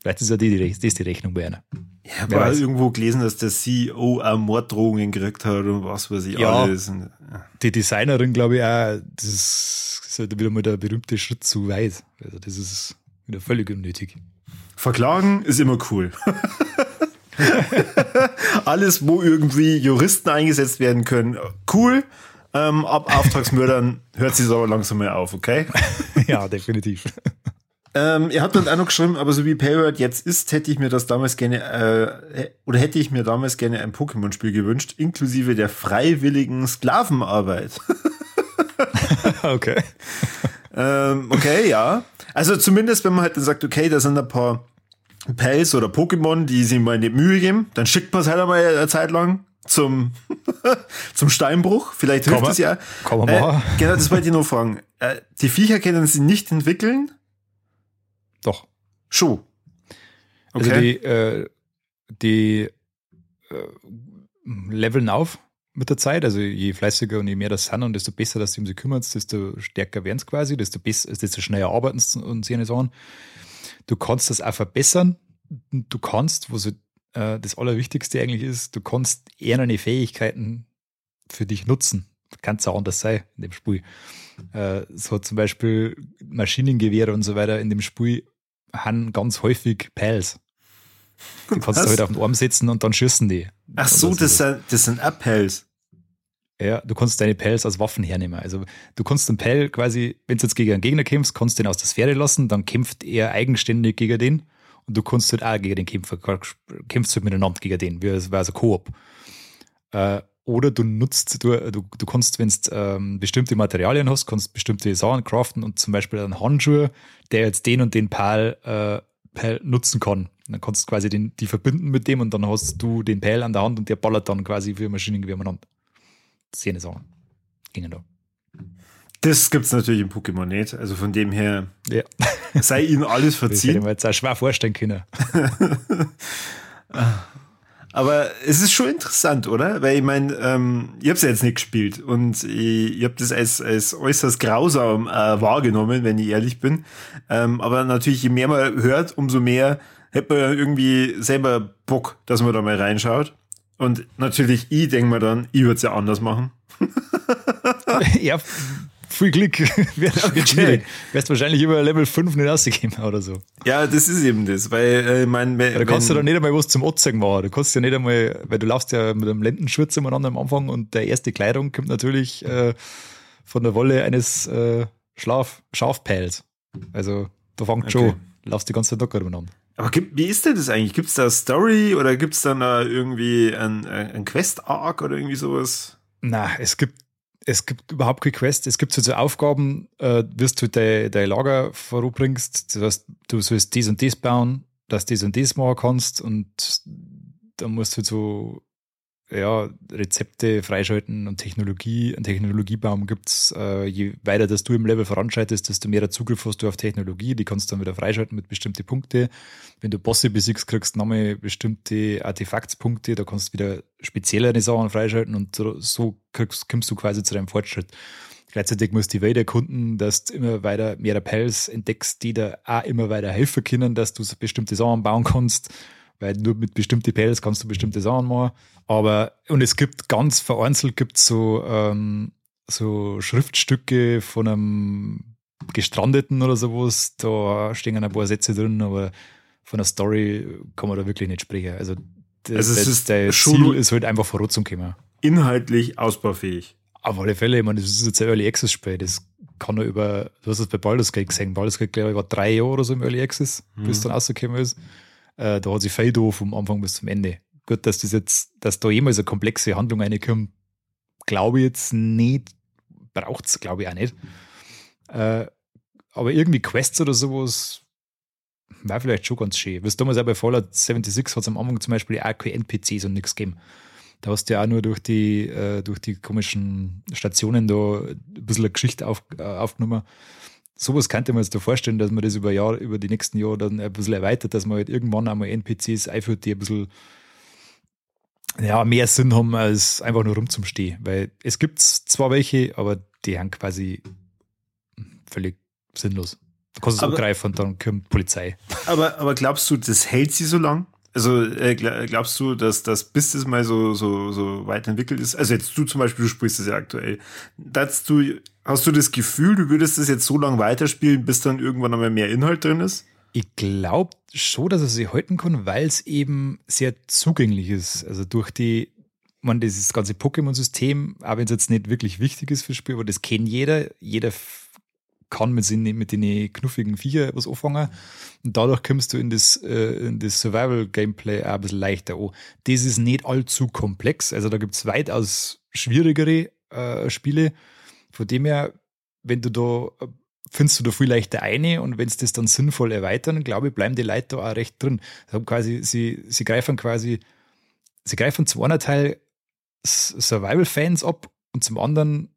Vielleicht ist ja die, die, das die Rechnung bei einer. Ich habe ja, irgendwo gelesen, dass der CEO auch Morddrohungen gekriegt hat und was weiß ich ja, alles. Und, ja. Die Designerin, glaube ich, auch, das ist halt wieder mal der berühmte Schritt zu weit. Also das ist wieder völlig unnötig. Verklagen ist immer cool. Alles, wo irgendwie Juristen eingesetzt werden können, cool. Ähm, ab Auftragsmördern hört sie aber langsam mal auf, okay? ja, definitiv. Ähm, ihr habt dann auch noch geschrieben, aber so wie Payword jetzt ist, hätte ich mir das damals gerne, äh, oder hätte ich mir damals gerne ein Pokémon-Spiel gewünscht, inklusive der freiwilligen Sklavenarbeit. okay. ähm, okay, ja. Also zumindest, wenn man halt dann sagt, okay, da sind ein paar Pals oder Pokémon, die sich mal in die Mühe geben, dann schickt man es halt einmal eine Zeit lang zum, zum Steinbruch. Vielleicht hilft es ja. Komm mal. Äh, genau, das wollte ich nur fragen. Äh, die Viecher können sie nicht entwickeln? Doch. Schon. Also okay. Also die, äh, die äh, leveln auf mit der Zeit. Also je fleißiger und je mehr das sind und desto besser, dass sie um sie kümmern, desto stärker werden es quasi, desto, besser, desto schneller arbeiten sie und es an. Du kannst das auch verbessern. Du kannst, wo so, äh, das Allerwichtigste eigentlich ist, du kannst eher Fähigkeiten für dich nutzen. Kann es auch anders sein in dem Spiel. Äh, so zum Beispiel Maschinengewehre und so weiter in dem Spiel haben ganz häufig Pals. Die kannst Was? du halt auf den Arm setzen und dann schießen die. Ach so, das, sind, das sind Appels. Ja, du kannst deine Pals als Waffen hernehmen. Also du kannst den Pal quasi, wenn du jetzt gegen einen Gegner kämpfst, kannst du den aus der Sphäre lassen, dann kämpft er eigenständig gegen den und du kannst halt auch gegen den kämpfen, kämpfst halt miteinander gegen den, wie es war so Koop. Äh, oder du nutzt, du, du, du kannst, wenn du ähm, bestimmte Materialien hast, kannst bestimmte Sachen craften und zum Beispiel einen Handschuh, der jetzt den und den Pal, äh, Pal nutzen kann. dann kannst du quasi den, die verbinden mit dem und dann hast du den Pal an der Hand und der ballert dann quasi wie ein Maschinengewehr miteinander. Szene Sachen. Gingen da. Das gibt es natürlich im Pokémon nicht. Also von dem her ja. sei ihnen alles verziehen. Das hätte ich mir jetzt auch schwer vorstellen können. Aber es ist schon interessant, oder? Weil ich meine, ähm, ich habe es ja jetzt nicht gespielt und ich, ich habe das als, als äußerst grausam äh, wahrgenommen, wenn ich ehrlich bin. Ähm, aber natürlich, je mehr man hört, umso mehr hätte man ja irgendwie selber Bock, dass man da mal reinschaut. Und natürlich, ich denke mir dann, ich würde es ja anders machen. ja, viel Glück. wird, okay. schwierig. Wärst wahrscheinlich über Level 5 nicht rausgekommen oder so. Ja, das ist eben das, weil äh, mein, wenn, Da kannst du dann nicht einmal was zum Otzern machen. Du kannst ja nicht einmal, weil du laufst ja mit einem Lendenschurz umeinander am Anfang und der erste Kleidung kommt natürlich äh, von der Wolle eines äh, Schlaf, Schafpels. Also da fängt okay. schon, laufst die ganze Zeit locker umeinander. Aber gibt, wie ist denn das eigentlich? Gibt es da Story oder gibt es dann da irgendwie ein, ein Quest-Arc oder irgendwie sowas? Na, es gibt, es gibt überhaupt keine Quest. Es gibt so, so Aufgaben, äh, wirst du dein, dein Lager vorbringst. Das heißt, du sollst dies und dies bauen, dass dies und dies machen kannst und dann musst du so ja, Rezepte freischalten und Technologie, einen Technologiebaum gibt's. Äh, je weiter dass du im Level voranschreitest, desto mehr Zugriff hast du auf Technologie. Die kannst du dann wieder freischalten mit bestimmten Punkten. Wenn du Bosse besiegst, kriegst du nochmal bestimmte Artefaktspunkte. Da kannst du wieder speziellere Sachen freischalten und so, kriegst, kommst du quasi zu deinem Fortschritt. Gleichzeitig musst du die Welt erkunden, dass du immer weiter mehr Pelz entdeckst, die da auch immer weiter helfen können, dass du bestimmte Sachen bauen kannst weil nur mit bestimmten Pelz kannst du bestimmte Sachen machen. Aber, und es gibt ganz vereinzelt gibt so, ähm, so Schriftstücke von einem Gestrandeten oder sowas, da stehen ein paar Sätze drin, aber von der Story kann man da wirklich nicht sprechen. Also, das, also es ist der Ziel ist halt einfach voran zum kommen. Inhaltlich ausbaufähig. Auf alle Fälle, ich meine, das ist jetzt ein Early Access Spiel, das kann er über, du hast es bei Baldur's Gate gesehen, Baldur's Gate, glaube ich, war drei Jahre oder so im Early Access, mhm. bis es dann rausgekommen ist. Äh, da hat sich viel da vom Anfang bis zum Ende. Gut, dass das jetzt, dass da jemals eine komplexe Handlung reinkommt, glaube ich jetzt nicht, braucht es, glaube ich, auch nicht. Äh, aber irgendwie Quests oder sowas wäre vielleicht schon ganz schön. Was damals auch bei Fallout 76 hat es am Anfang zum Beispiel auch keine NPCs und nichts gegeben. Da hast du ja auch nur durch die, äh, durch die komischen Stationen da ein bisschen eine Geschichte auf, äh, aufgenommen sowas könnte man sich da vorstellen, dass man das über Jahr, über die nächsten Jahre dann ein bisschen erweitert, dass man halt irgendwann einmal NPCs einführt, die ein bisschen ja, mehr Sinn haben, als einfach nur rumzustehen. Weil es gibt zwar welche, aber die haben quasi völlig sinnlos. Du kannst es angreifen und dann kommt Polizei. Aber, aber glaubst du, das hält sie so lang? Also äh, glaubst du, dass das bis das mal so, so, so weit entwickelt ist? Also jetzt du zum Beispiel, du spielst das ja aktuell. Du, hast du das Gefühl, du würdest das jetzt so lange weiterspielen, bis dann irgendwann einmal mehr Inhalt drin ist? Ich glaube schon, dass er sie halten kann, weil es eben sehr zugänglich ist. Also durch die, man, dieses ganze Pokémon-System, auch wenn es jetzt nicht wirklich wichtig ist fürs Spiel, aber das kennt jeder. Jeder kann mit, den, mit den knuffigen Viecher was anfangen. Und dadurch kommst du in das, äh, das Survival-Gameplay auch ein bisschen leichter an. Das ist nicht allzu komplex. Also da gibt es weitaus schwierigere äh, Spiele. Von dem her, wenn du da findest du da viel leichter eine und wenn es das dann sinnvoll erweitern, glaube ich, bleiben die Leute da auch recht drin. Also quasi, sie, sie greifen quasi, sie greifen zum einen Teil Survival-Fans ab und zum anderen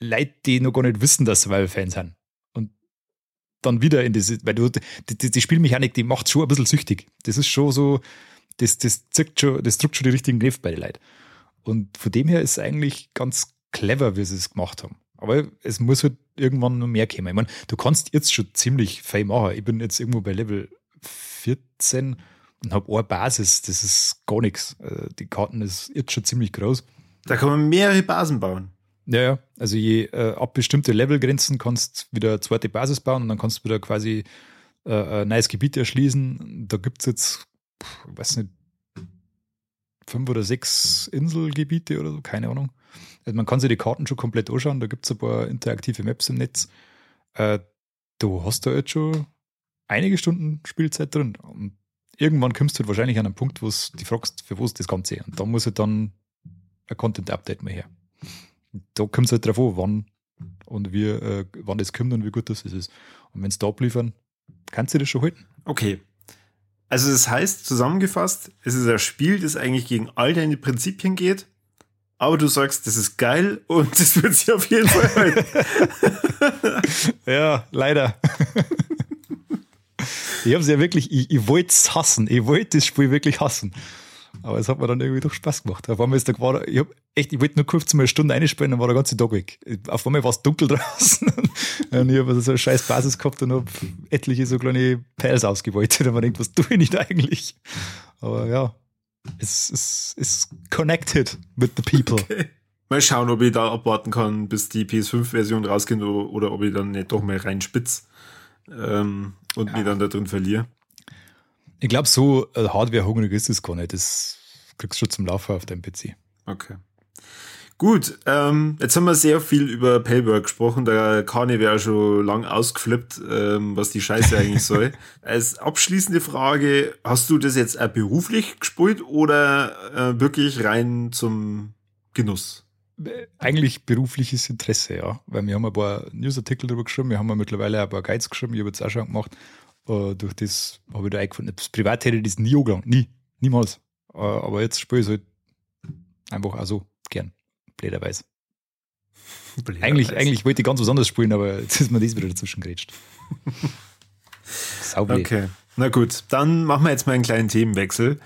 Leute, die noch gar nicht wissen, dass Survival-Fans sind. Und dann wieder in diese, weil du, die, die, die Spielmechanik, die macht schon ein bisschen süchtig. Das ist schon so, das, das zirkt schon, das drückt schon die richtigen Griff bei den Leuten. Und von dem her ist es eigentlich ganz clever, wie sie es gemacht haben. Aber es muss halt irgendwann noch mehr kommen. Ich meine, du kannst jetzt schon ziemlich viel machen. Ich bin jetzt irgendwo bei Level 14 und habe eine Basis. Das ist gar nichts. Äh, die Karten ist jetzt schon ziemlich groß. Da kann man mehrere Basen bauen. Ja, ja. Also je äh, ab bestimmte Levelgrenzen kannst du wieder zweite Basis bauen und dann kannst du wieder quasi äh, ein neues Gebiet erschließen. Da gibt es jetzt, ich weiß nicht, fünf oder sechs Inselgebiete oder so, keine Ahnung. Also man kann sich die Karten schon komplett anschauen, da gibt es ein paar interaktive Maps im Netz. Äh, du hast da jetzt schon einige Stunden Spielzeit drin. Und irgendwann kommst du halt wahrscheinlich an einen Punkt, wo du dich fragst, für was das Ganze. Und da muss halt dann ein Content-Update mal her da kommt es halt drauf an, wann und wie, äh, wann das kommt und wie gut das ist. Und wenn es da abliefern, kannst du das schon halten. Okay. Also das heißt, zusammengefasst, es ist ein Spiel, das eigentlich gegen all deine Prinzipien geht, aber du sagst, das ist geil und das wird sich auf jeden Fall halten. ja, leider. ich habe es ja wirklich, ich, ich wollte es hassen. Ich wollte das Spiel wirklich hassen. Aber es hat mir dann irgendwie doch Spaß gemacht. Auf einmal ist der geworden, ich hab echt, ich wollte nur kurz mal eine Stunde einspielen, dann war der ganze Tag weg. Auf einmal war es dunkel draußen. und ich habe also so eine scheiß Basis gehabt und habe etliche so kleine Perls ausgeweitet. Und man denkt, was tue ich nicht eigentlich? Aber ja, es ist, ist connected with the people. Okay. Mal schauen, ob ich da abwarten kann, bis die PS5-Version rausgeht oder, oder, ob ich dann nicht doch mal reinspitz ähm, und ja. mich dann da drin verliere. Ich glaube, so äh, hardware-hungrig ist es gar nicht. Das kriegst du schon zum Laufen auf deinem PC. Okay. Gut, ähm, jetzt haben wir sehr viel über Paywork gesprochen. Der Kani wäre schon lang ausgeflippt, ähm, was die Scheiße eigentlich soll. Als abschließende Frage, hast du das jetzt auch beruflich gespielt oder äh, wirklich rein zum Genuss? Eigentlich berufliches Interesse, ja. Weil wir haben ein paar Newsartikel darüber geschrieben, wir haben mittlerweile ein paar Guides geschrieben, ich habe jetzt auch schon gemacht. Uh, durch das habe ich da eingefunden. Das privat hätte ich das nie angelangt. Nie. Niemals. Uh, aber jetzt spiele ich es halt Einfach also gern. Blöderweise. Eigentlich, eigentlich wollte ich ganz was anderes spielen, aber jetzt ist mir das wieder dazwischen gerätscht. Saublöd. Okay, na gut, dann machen wir jetzt mal einen kleinen Themenwechsel.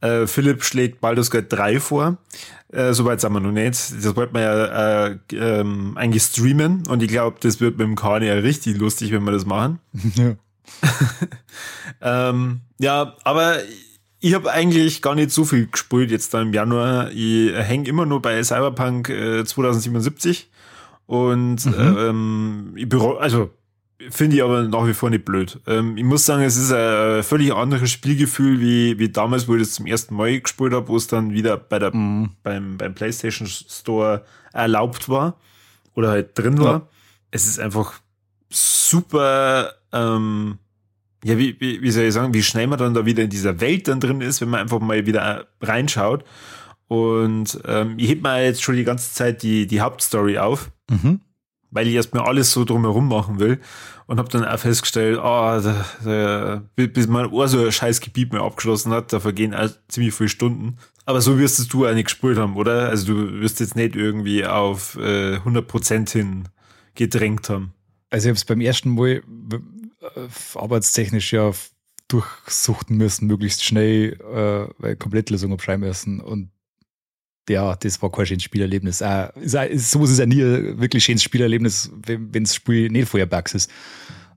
Äh, Philipp schlägt Baldur's Gate 3 vor. Äh, Soweit sind wir noch nicht. Das wollten wir ja äh, ähm, eigentlich streamen und ich glaube, das wird mit dem Kani ja richtig lustig, wenn wir das machen. Ja. ähm, ja, aber ich habe eigentlich gar nicht so viel gespielt jetzt da im Januar. Ich hänge immer nur bei Cyberpunk äh, 2077 und mhm. ähm, ich bereue, also finde ich aber nach wie vor nicht blöd. Ähm, ich muss sagen, es ist ein völlig anderes Spielgefühl wie, wie damals, wo ich das zum ersten Mal gespielt habe, wo es dann wieder bei der, mhm. beim, beim PlayStation Store erlaubt war oder halt drin war. Ja. Es ist einfach super, ähm, ja, wie, wie, wie soll ich sagen, wie schnell man dann da wieder in dieser Welt dann drin ist, wenn man einfach mal wieder reinschaut. Und ähm, ich heb mal jetzt schon die ganze Zeit die, die Hauptstory auf. Mhm weil ich erstmal alles so drumherum machen will und habe dann auch festgestellt, oh, da, da, bis mein Ohr so ein scheiß Gebiet mehr abgeschlossen hat, da vergehen auch ziemlich viele Stunden. Aber so wirst es du auch nicht gespielt haben, oder? Also du wirst jetzt nicht irgendwie auf äh, 100% hin gedrängt haben. Also ich habe es beim ersten Mal äh, arbeitstechnisch ja durchsuchten müssen, möglichst schnell, äh, weil Komplettlösung abschreiben müssen und ja, das war kein schönes Spielerlebnis. Äh, ist, ist, sowas ist ja nie wirklich schönes Spielerlebnis, wenn das Spiel nicht vorher Bugs ist.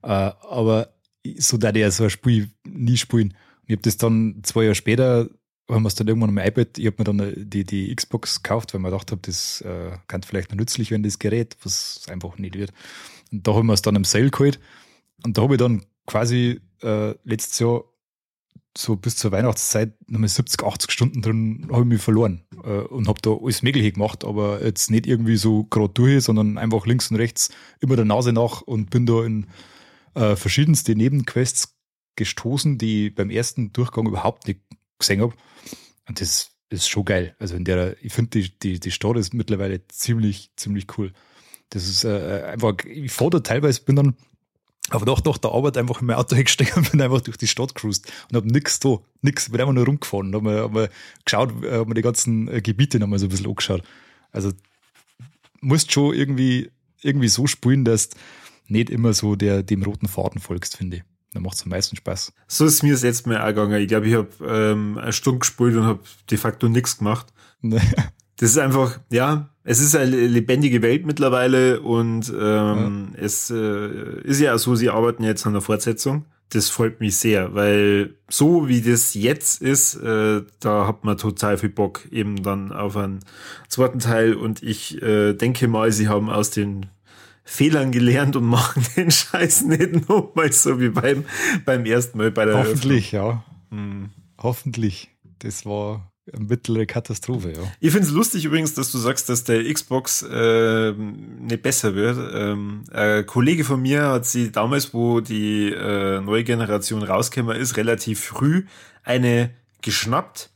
Äh, aber so da der so ein Spiel nie spielen. Und ich habe das dann zwei Jahre später, haben wir es dann irgendwann am iPad, ich habe mir dann die, die Xbox gekauft, weil man gedacht habe, das äh, kann vielleicht noch nützlich werden, das Gerät, was einfach nicht wird. Und da haben wir es dann am Sale geholt. Und da habe ich dann quasi äh, letztes Jahr so bis zur Weihnachtszeit nochmal 70, 80 Stunden drin, habe ich mich verloren äh, und habe da alles Mögliche gemacht, aber jetzt nicht irgendwie so gerade durch, sondern einfach links und rechts immer der Nase nach und bin da in äh, verschiedenste Nebenquests gestoßen, die ich beim ersten Durchgang überhaupt nicht gesehen habe. Und das ist schon geil. Also in der, ich finde die, die, die Stadt ist mittlerweile ziemlich, ziemlich cool. Das ist äh, einfach, ich fahre da teilweise, bin dann aber doch, doch, der Arbeit einfach in mein Auto gesteckt und bin einfach durch die Stadt cruised und habe nichts da, nix, bin einfach nur rumgefahren und habe hab mir geschaut, äh, habe mir die ganzen äh, Gebiete nochmal so ein bisschen angeschaut. Also musst schon irgendwie, irgendwie so spielen, dass du nicht immer so der, dem roten Faden folgst, finde ich. Dann macht es am meisten Spaß. So ist mir jetzt mal auch gegangen. Ich glaube, ich habe ähm, eine Stunde gespielt und habe de facto nichts gemacht. das ist einfach, ja, es ist eine lebendige Welt mittlerweile und ähm, ja. es äh, ist ja so, sie arbeiten jetzt an der Fortsetzung. Das freut mich sehr, weil so wie das jetzt ist, äh, da hat man total viel Bock eben dann auf einen zweiten Teil und ich äh, denke mal, sie haben aus den Fehlern gelernt und machen den Scheiß nicht nochmal so wie beim, beim ersten Mal bei der Hoffentlich, Eröffnung. ja. Hm. Hoffentlich. Das war mittlere Katastrophe, ja. Ich finde es lustig übrigens, dass du sagst, dass der Xbox äh, nicht besser wird. Ähm, ein Kollege von mir hat sie damals, wo die äh, neue Generation rausgekommen ist, relativ früh eine geschnappt.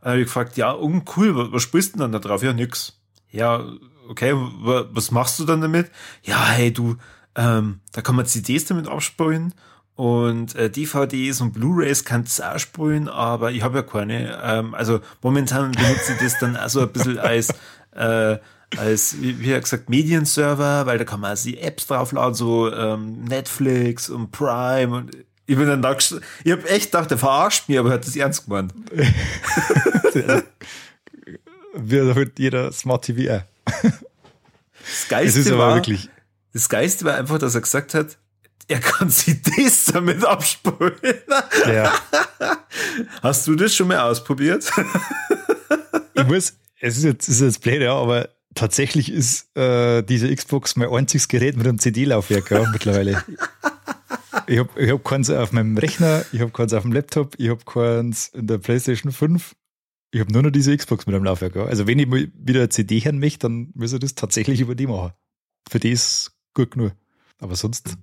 Dann habe ich gefragt, ja, oh, cool, was, was spielst du denn dann da drauf? Ja, nix. Ja, okay, was machst du dann damit? Ja, hey, du, ähm, da kann man CDs damit abspielen und äh, DVDs und Blu-rays kann es auch spulen, aber ich habe ja keine. Ähm, also momentan benutze ich das dann also ein bisschen als, äh, als wie, wie gesagt, Medienserver, weil da kann man also die Apps draufladen, so ähm, Netflix und Prime und ich bin dann da, ich habe echt gedacht, der verarscht mich, aber hat das ernst gemeint. Wird halt jeder Smart TV auch. Das Geiste war, wirklich das Geiste war einfach, dass er gesagt hat, er kann CDs damit abspulen. Ja. Hast du das schon mal ausprobiert? ich muss, es ist jetzt, ist jetzt blöd, ja, aber tatsächlich ist äh, diese Xbox mein einziges Gerät mit einem CD-Laufwerk ja, mittlerweile. Ich habe ich hab keins auf meinem Rechner, ich habe keins auf dem Laptop, ich habe keins in der PlayStation 5. Ich habe nur noch diese Xbox mit einem Laufwerk. Ja. Also wenn ich mal wieder eine CD hören möchte, dann muss ich das tatsächlich über die machen. Für die ist gut genug. Aber sonst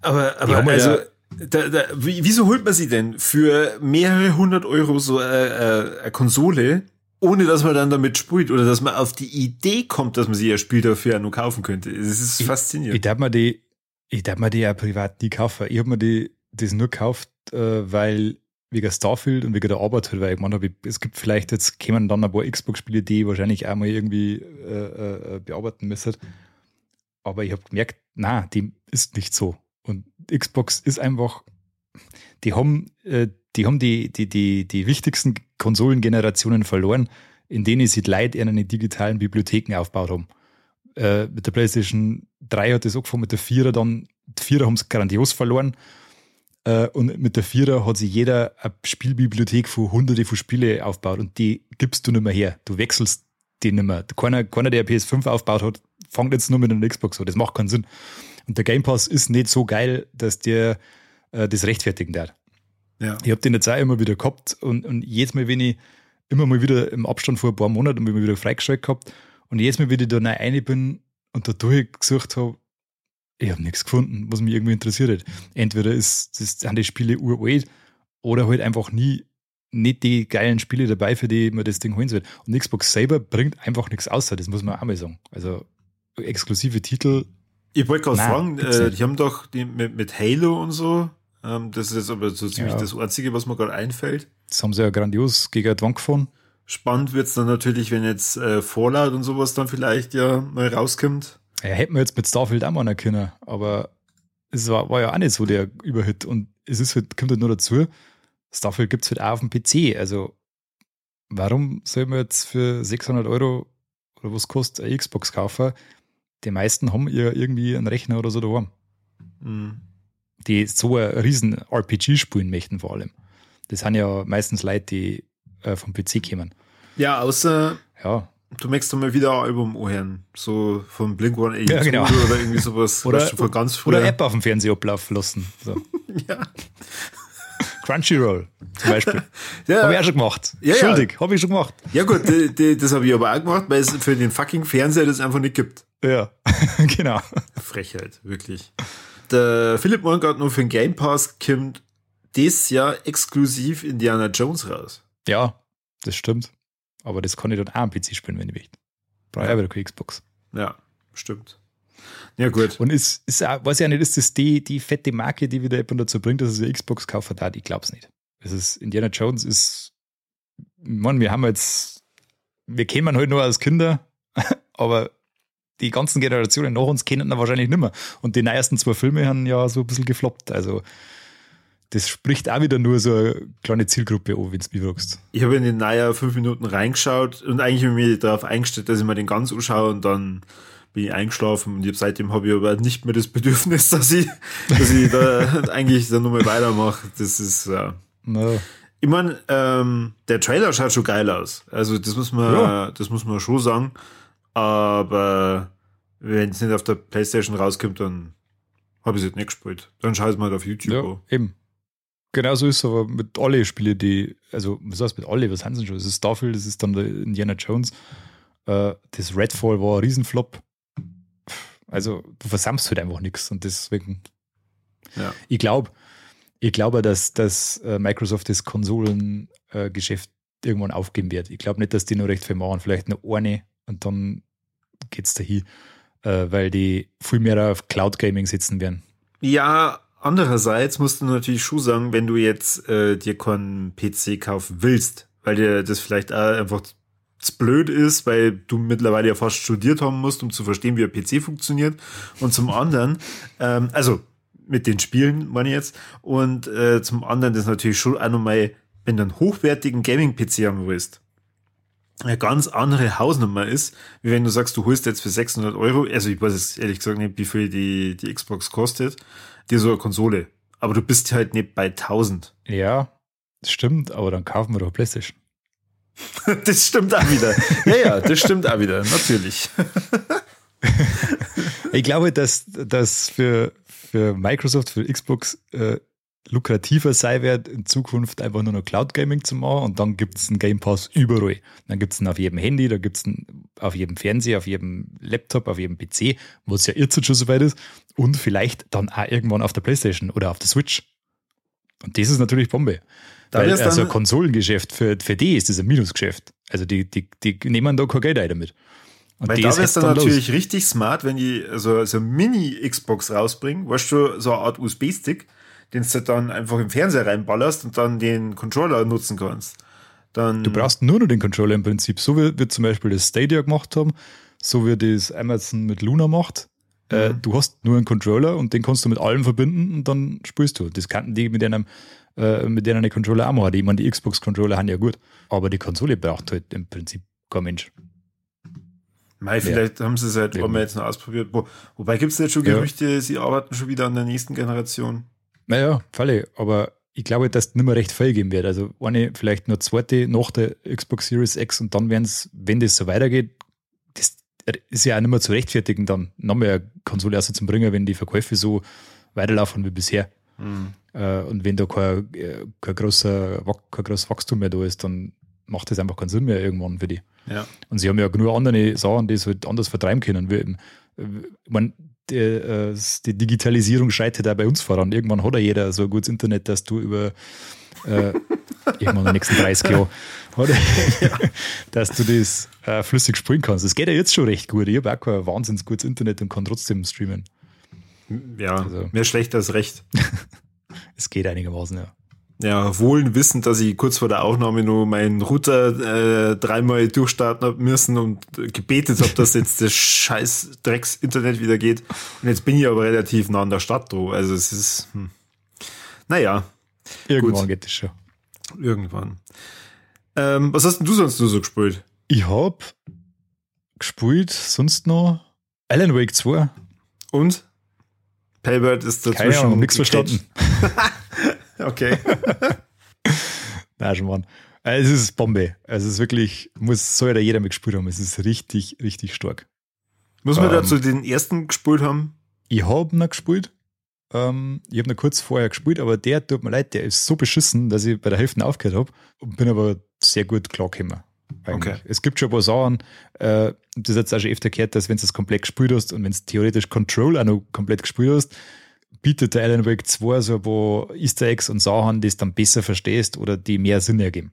aber, aber also, ja da, da, wieso holt man sie denn für mehrere hundert Euro so äh, äh, eine Konsole, ohne dass man dann damit spielt oder dass man auf die Idee kommt, dass man sie ja Spiel dafür nur kaufen könnte? Das ist ich, faszinierend. Ich darf mir die, ich darf mir die ja privat nie kaufen. Ich habe mir die, das nur gekauft, äh, weil wegen Starfield und wegen der Arbeit halt, weil ich meine, es gibt vielleicht jetzt kämen dann ein paar Xbox-Spiele, die ich wahrscheinlich auch mal irgendwie äh, äh, bearbeiten müssen. Aber ich habe gemerkt, na, dem ist nicht so. Und Xbox ist einfach, die haben, äh, die haben die, die, die, die wichtigsten Konsolengenerationen verloren, in denen sie Leute in den digitalen Bibliotheken aufgebaut haben. Äh, mit der PlayStation 3 hat das angefangen, mit der 4er dann, die 4er haben es grandios verloren. Äh, und mit der 4er hat sich jeder eine Spielbibliothek von hunderte von Spiele aufgebaut und die gibst du nicht mehr her. Du wechselst die nicht mehr. Keiner, keiner der PS5 aufgebaut hat, fängt jetzt nur mit einer Xbox an. Das macht keinen Sinn. Und der Game Pass ist nicht so geil, dass der äh, das rechtfertigen darf. Ja. Ich habe den jetzt auch immer wieder gehabt und, und jedes Mal, wenn ich immer mal wieder im Abstand vor ein paar Monaten immer wieder freigeschaltet gehabt und jedes Mal, wenn ich da rein bin und da durchgesucht habe, ich habe nichts gefunden, was mich irgendwie interessiert hat. Entweder ist, das, sind die Spiele uralt oder halt einfach nie nicht die geilen Spiele dabei, für die man das Ding holen soll. Und Xbox selber bringt einfach nichts außer, das muss man auch mal sagen. Also exklusive Titel. Ich wollte gerade fragen, äh, die haben doch die mit, mit Halo und so, ähm, das ist jetzt aber so ziemlich ja. das Einzige, was mir gerade einfällt. Das haben sie ja grandios gegen die Wand gefahren. Spannend wird es dann natürlich, wenn jetzt äh, Fallout und sowas dann vielleicht ja mal rauskommt. Ja, hätten wir jetzt mit Starfield auch mal können, aber es war, war ja auch nicht so der Überhit und es ist halt, kommt halt nur dazu, Starfield gibt es halt auch auf dem PC, also warum soll man jetzt für 600 Euro oder was kostet eine Xbox kaufen? Die meisten haben ja irgendwie einen Rechner oder so daheim. Mhm. Die so ein riesen RPG spielen möchten vor allem. Das sind ja meistens Leute, die äh, vom PC kommen. Ja, außer ja. du möchtest mal wieder ein Album anhören. So von Blink One ja, genau. oder irgendwie sowas. oder, von ganz früher. oder App auf dem Fernseher ablaufen lassen. So. ja. Crunchyroll zum Beispiel. ja. Habe ich auch schon gemacht. Ja, Schuldig, ja. habe ich schon gemacht. Ja gut, die, die, das habe ich aber auch gemacht, weil es für den fucking Fernseher das einfach nicht gibt. Ja, genau. Frechheit, wirklich. Der Philipp Morgart nur für den Game Pass kommt das Jahr exklusiv Indiana Jones raus. Ja, das stimmt. Aber das kann ich dann auch am PC spielen, wenn ich will. Brauche ich ja. wieder keine Xbox. Ja, stimmt. Ja, gut. Und ist, ist auch, weiß ich auch nicht, ist das die, die fette Marke, die wieder jemand dazu bringt, dass er sich eine Xbox kauft hat? Ich glaube es nicht. Es ist, Indiana Jones ist, man, wir haben jetzt, wir kennen halt nur als Kinder, aber die ganzen Generationen nach uns kennen ihn wahrscheinlich nicht mehr. Und die neuesten zwei Filme haben ja so ein bisschen gefloppt. Also, das spricht auch wieder nur so eine kleine Zielgruppe an, wenn du fragst. Ich habe in den naja fünf Minuten reingeschaut und eigentlich habe ich mich darauf eingestellt, dass ich mir den ganz anschaue und dann bin ich eingeschlafen und seitdem habe ich aber nicht mehr das Bedürfnis, dass ich, dass ich da eigentlich dann nochmal weitermache. Das ist, ja. No. Ich meine, ähm, der Trailer schaut schon geil aus. Also das muss man, ja. das muss man schon sagen. Aber wenn es nicht auf der Playstation rauskommt, dann habe ich es nicht gespielt. Dann schaue ich es mal auf YouTube ja, an. Eben. Genau so ist es aber mit alle Spiele, die, also was heißt mit alle, was haben sie schon? Das ist Starfield, das ist dann der Indiana Jones. Äh, das Redfall war ein Riesenflop. Also du versammst halt einfach nichts und deswegen. Ja. Ich glaube, ich glaube, dass, dass äh, Microsoft das Konsolengeschäft äh, irgendwann aufgeben wird. Ich glaube nicht, dass die nur recht viel machen. Vielleicht nur eine und dann geht es dahin, äh, weil die viel mehr auf Cloud Gaming sitzen werden. Ja, andererseits musst du natürlich schon sagen, wenn du jetzt äh, dir keinen PC kaufen willst, weil dir das vielleicht auch einfach blöd ist, weil du mittlerweile ja fast studiert haben musst, um zu verstehen, wie ein PC funktioniert. Und zum anderen, ähm, also mit den Spielen, meine ich jetzt. Und äh, zum anderen das natürlich schon auch nochmal, wenn du einen hochwertigen Gaming-PC haben willst, eine ganz andere Hausnummer ist, wie wenn du sagst, du holst jetzt für 600 Euro, also ich weiß jetzt ehrlich gesagt nicht, wie viel die, die Xbox kostet, dir so eine Konsole. Aber du bist halt nicht bei 1000. Ja, das stimmt, aber dann kaufen wir doch Playstation. das stimmt auch wieder. Ja, ja, das stimmt auch wieder, natürlich. ich glaube, dass, dass für, für Microsoft, für Xbox äh, lukrativer sein wird, in Zukunft einfach nur noch Cloud Gaming zu machen und dann gibt es einen Game Pass überall. Dann gibt es ihn auf jedem Handy, da gibt es ihn auf jedem Fernseher, auf jedem Laptop, auf jedem PC, wo es ja jetzt schon so weit ist und vielleicht dann auch irgendwann auf der Playstation oder auf der Switch. Und das ist natürlich Bombe. Da Weil also ein Konsolengeschäft für, für die ist das ein Minusgeschäft. Also die, die, die nehmen da kein Geld ein damit. Und Weil da wäre es dann, dann natürlich richtig smart, wenn die so, so Mini-Xbox rausbringen, weißt du, so eine Art USB-Stick, den du dann einfach im Fernseher reinballerst und dann den Controller nutzen kannst. Dann Du brauchst nur noch den Controller im Prinzip. So wie wir zum Beispiel das Stadia gemacht haben, so wie das Amazon mit Luna macht. Äh, Mhm. du hast nur einen Controller und den kannst du mit allem verbinden und dann spielst du. Das kannten die mit einem, äh, mit denen eine Controller auch machen. Ich meine, die Xbox-Controller haben ja gut. Aber die Konsole braucht halt im Prinzip kein Mensch. Mei, vielleicht haben sie es halt Eben. einmal jetzt noch ausprobiert. Wo, wobei gibt es jetzt schon Ja. Gerüchte, sie arbeiten schon wieder an der nächsten Generation. Naja, völlig. Aber ich glaube, dass es nicht mehr recht viel geben wird. Also eine, vielleicht nur zweite nach der Xbox Series X und dann werden es, wenn das so weitergeht, das ist ja auch nicht mehr zu rechtfertigen, dann noch mehr Konsole erst zum Bringen, wenn die Verkäufe so weiterlaufen wie bisher. Äh, und wenn da kein, äh, kein, großer, kein großes Wachstum mehr da ist, dann macht das einfach keinen Sinn mehr irgendwann für die. Ja. Und sie haben ja genug andere Sachen, die sie halt anders vertreiben können. Äh, ich mein, die, äh, die Digitalisierung schreitet auch bei uns voran. Irgendwann hat ja jeder so ein gutes Internet, dass du über äh, irgendwann in den nächsten 30 Jahren, dass du das äh, flüssig spielen kannst. Das geht ja jetzt schon recht gut. Ich habe auch kein wahnsinnig gutes Internet und kann trotzdem streamen. Ja, Also- mehr schlecht als recht. Es geht einigermaßen, ja. Ja, wohl wissend, dass ich kurz vor der Aufnahme nur meinen Router äh, dreimal durchstarten hab müssen und gebetet habe, dass jetzt das scheiß Drecks-Internet wieder geht. Und jetzt bin ich aber relativ nah an der Stadt dran. Also es ist, hm. naja, Irgendwann Gut. geht das schon. irgendwann. Ähm, was hast denn du sonst nur so gespielt? Ich habe gespielt, sonst noch Alan Wake 2. Und? Paybird ist dazwischen. Keine Ahnung, nichts verstanden. Okay. Nein, schon Mann. Äh, Es ist Bombe. Also es ist wirklich, muss, soll ja jeder mitgespielt haben. Es ist richtig, richtig stark. Muss man Ähm. dazu den ersten gespielt haben? Ich habe ihn gespielt. Ähm, ich habe ihn kurz vorher gespielt, aber der tut mir leid, der ist so beschissen, dass ich bei der Hälfte aufgehört habe und bin aber sehr gut klargekommen. eigentlich. Okay. Es gibt schon ein paar Sachen, äh, das hat auch schon öfter gehört, dass wenn du es komplett gespielt hast und wenn du theoretisch Control auch noch komplett gespielt hast, bietet der Alan Wake 2 so ein paar Easter Eggs und Sachen, die du dann besser verstehst oder die mehr Sinn ergeben.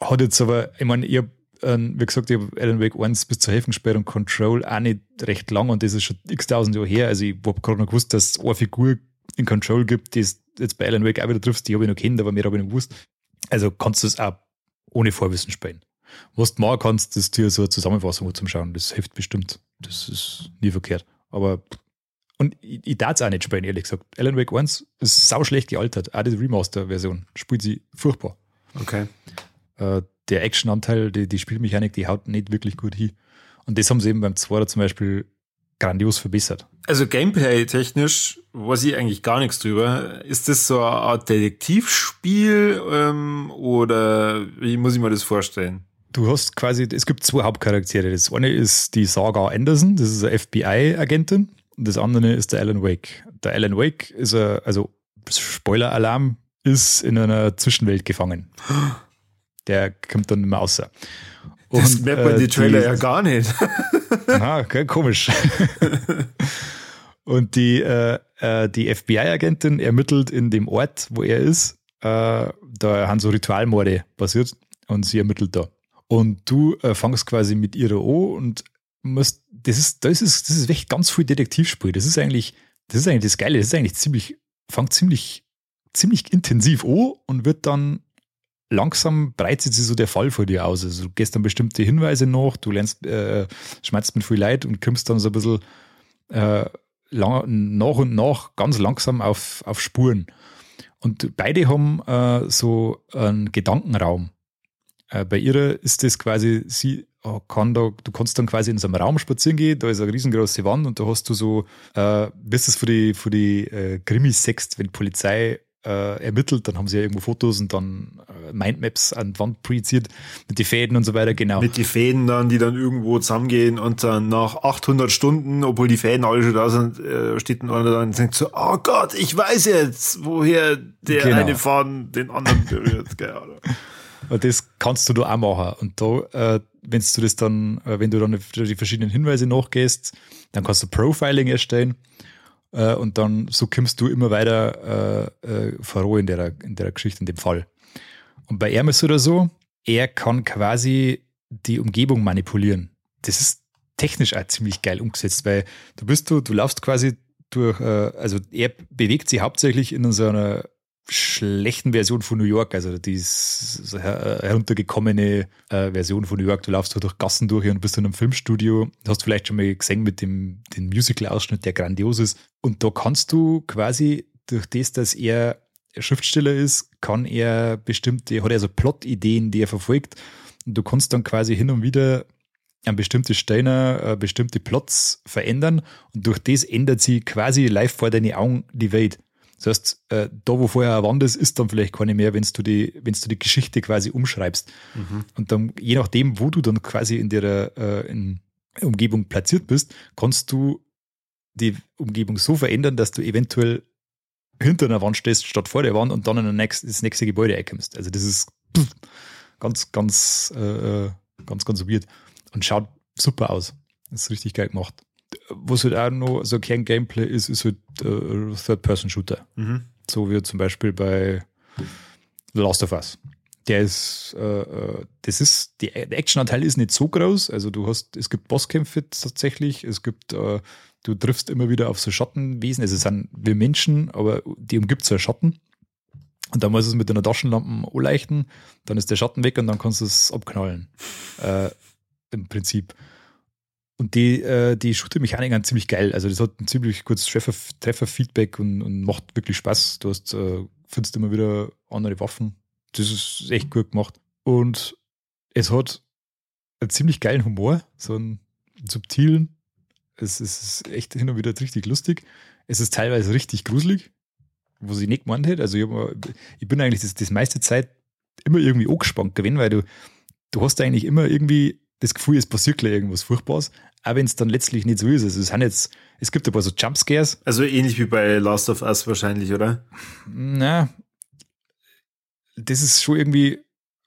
Hat jetzt aber, ich meine, ich habe, ähm, wie gesagt, ich habe Alan Wake 1 bis zur Hälfte und Control auch nicht recht lang und das ist schon x tausend Jahre her. Also ich habe gerade noch gewusst, dass es eine Figur in Control gibt, die es jetzt bei Alan Wake auch wieder triffst, die habe ich noch kennt, aber mehr habe ich nicht gewusst. Also kannst du es auch ohne Vorwissen spielen. Was du machen kannst, ist dir so eine Zusammenfassung zum Schauen. Das hilft bestimmt. Das ist nie verkehrt. Aber und ich, ich darf es auch nicht spielen, ehrlich gesagt. Alan Wake 1 ist sau schlecht gealtert. Auch die Remaster-Version spielt sie furchtbar. Okay. Äh, der Action-Anteil, die, die Spielmechanik, die haut nicht wirklich gut hin. Und das haben sie eben beim 2 zum Beispiel grandios verbessert. Also Gameplay-technisch weiß ich eigentlich gar nichts drüber. Ist das so eine Art Detektivspiel ähm, oder wie muss ich mir das vorstellen? Du hast quasi, es gibt zwei Hauptcharaktere. Das eine ist die Saga Anderson, das ist eine FBI-Agentin. Das andere ist der Alan Wake. Der Alan Wake ist ein, also Spoiler-Alarm, ist in einer Zwischenwelt gefangen. Der kommt dann mehr raus. Das merkt man äh, die Trailer die- ja gar nicht. Ah, okay, komisch. Und die, äh, äh, die FBI-Agentin ermittelt in dem Ort, wo er ist. Äh, da haben so Ritualmorde passiert und sie ermittelt da. Und du äh, fangst quasi mit ihrer an und musst, das ist, das ist, das ist echt ganz viel Detektivspiel. Das ist eigentlich, das ist eigentlich das Geile. Das ist eigentlich ziemlich, fängt ziemlich, ziemlich intensiv an und wird dann langsam breitet sich so der Fall vor dir aus. Also du gehst dann bestimmte Hinweise nach, du lernst, äh, schmeißt mit viel Leid und kommst dann so ein bisschen äh, lang, nach und nach ganz langsam auf, auf Spuren. Und beide haben äh, so einen Gedankenraum. Äh, bei ihrer ist das quasi, sie kann da, du kannst dann quasi in so einem Raum spazieren gehen, da ist eine riesengroße Wand und da hast du so, äh, bis es für die, für die äh, Krimis sechst, wenn die Polizei äh, ermittelt, dann haben sie ja irgendwo Fotos und dann äh, Mindmaps an die Wand projiziert mit den Fäden und so weiter, genau. Mit die Fäden dann, die dann irgendwo zusammengehen und dann nach 800 Stunden, obwohl die Fäden alle schon da sind, äh, steht ein einer da und denkt so, oh Gott, ich weiß jetzt, woher der Genau. eine Faden den anderen berührt. Keine Ahnung. Und das kannst du da auch machen. Und da, äh, wenn du das dann, äh, wenn du dann die verschiedenen Hinweise nachgehst, dann kannst du Profiling erstellen. Äh, und dann so kommst du immer weiter äh, äh, voran in der, in der Geschichte, in dem Fall. Und bei ihm oder so, er kann quasi die Umgebung manipulieren. Das ist technisch auch ziemlich geil umgesetzt, weil du bist du, du laufst quasi, durch, äh, also er bewegt sich hauptsächlich in so einer schlechten Version von New York, also die heruntergekommene äh, Version von New York. Du laufst so durch Gassen durch und bist in einem Filmstudio. Du hast vielleicht schon mal gesehen mit dem den Musical-Ausschnitt, der grandios ist. Und da kannst du quasi durch das, dass er Schriftsteller ist, kann er bestimmte, hat er so Plot-Ideen, die er verfolgt. Und du kannst dann quasi hin und wieder an bestimmte Steine, äh, bestimmte Plots verändern und durch das ändert sie quasi live vor deine Augen die Welt. Das heißt, äh, da wo vorher eine Wand ist, ist dann vielleicht keine mehr, wenn du die, wenn du die Geschichte quasi umschreibst. Mhm. Und dann, je nachdem, wo du dann quasi in der äh, in Umgebung platziert bist, kannst du die Umgebung so verändern, dass du eventuell hinter einer Wand stehst, statt vor der Wand und dann in nächst, das nächste Gebäude einkommst. Also das ist pff, ganz, ganz, äh, äh ganz, ganz weird und schaut super aus. Das ist richtig geil gemacht was halt auch noch so kein Gameplay ist, ist halt äh, Third-Person-Shooter. Mhm. So wie zum Beispiel bei The Last of Us. Der ist, äh, äh das ist, die, der Action-Anteil ist nicht so groß. Also du hast, es gibt Bosskämpfe tatsächlich, es gibt, äh, du triffst immer wieder auf so Schattenwesen. Also es sind wir Menschen, aber die umgibt so Schatten. Und dann musst du es mit einer Taschenlampe anleuchten, dann ist der Schatten weg und dann kannst du es abknallen. Äh, Im Prinzip. Und die, äh, die Shooter-Mechanik ist ziemlich geil. Also das hat ein ziemlich kurzes Treffer-Feedback und, und macht wirklich Spaß. Du hast, äh, findest immer wieder andere Waffen. Das ist echt gut gemacht. Und es hat einen ziemlich geilen Humor, so einen subtilen. Es, es ist echt hin und wieder richtig lustig. Es ist teilweise richtig gruselig, wo sie nicht gemeint hätte. Also ich, hab, ich bin eigentlich das, das meiste Zeit immer irgendwie angespannt gewesen, weil du, du hast eigentlich immer irgendwie das Gefühl, es passiert gleich irgendwas Furchtbares, auch wenn es dann letztlich nicht so ist. Also es, sind jetzt, es gibt ein paar so Jumpscares. Also ähnlich wie bei Last of Us wahrscheinlich, oder? Na, das ist schon irgendwie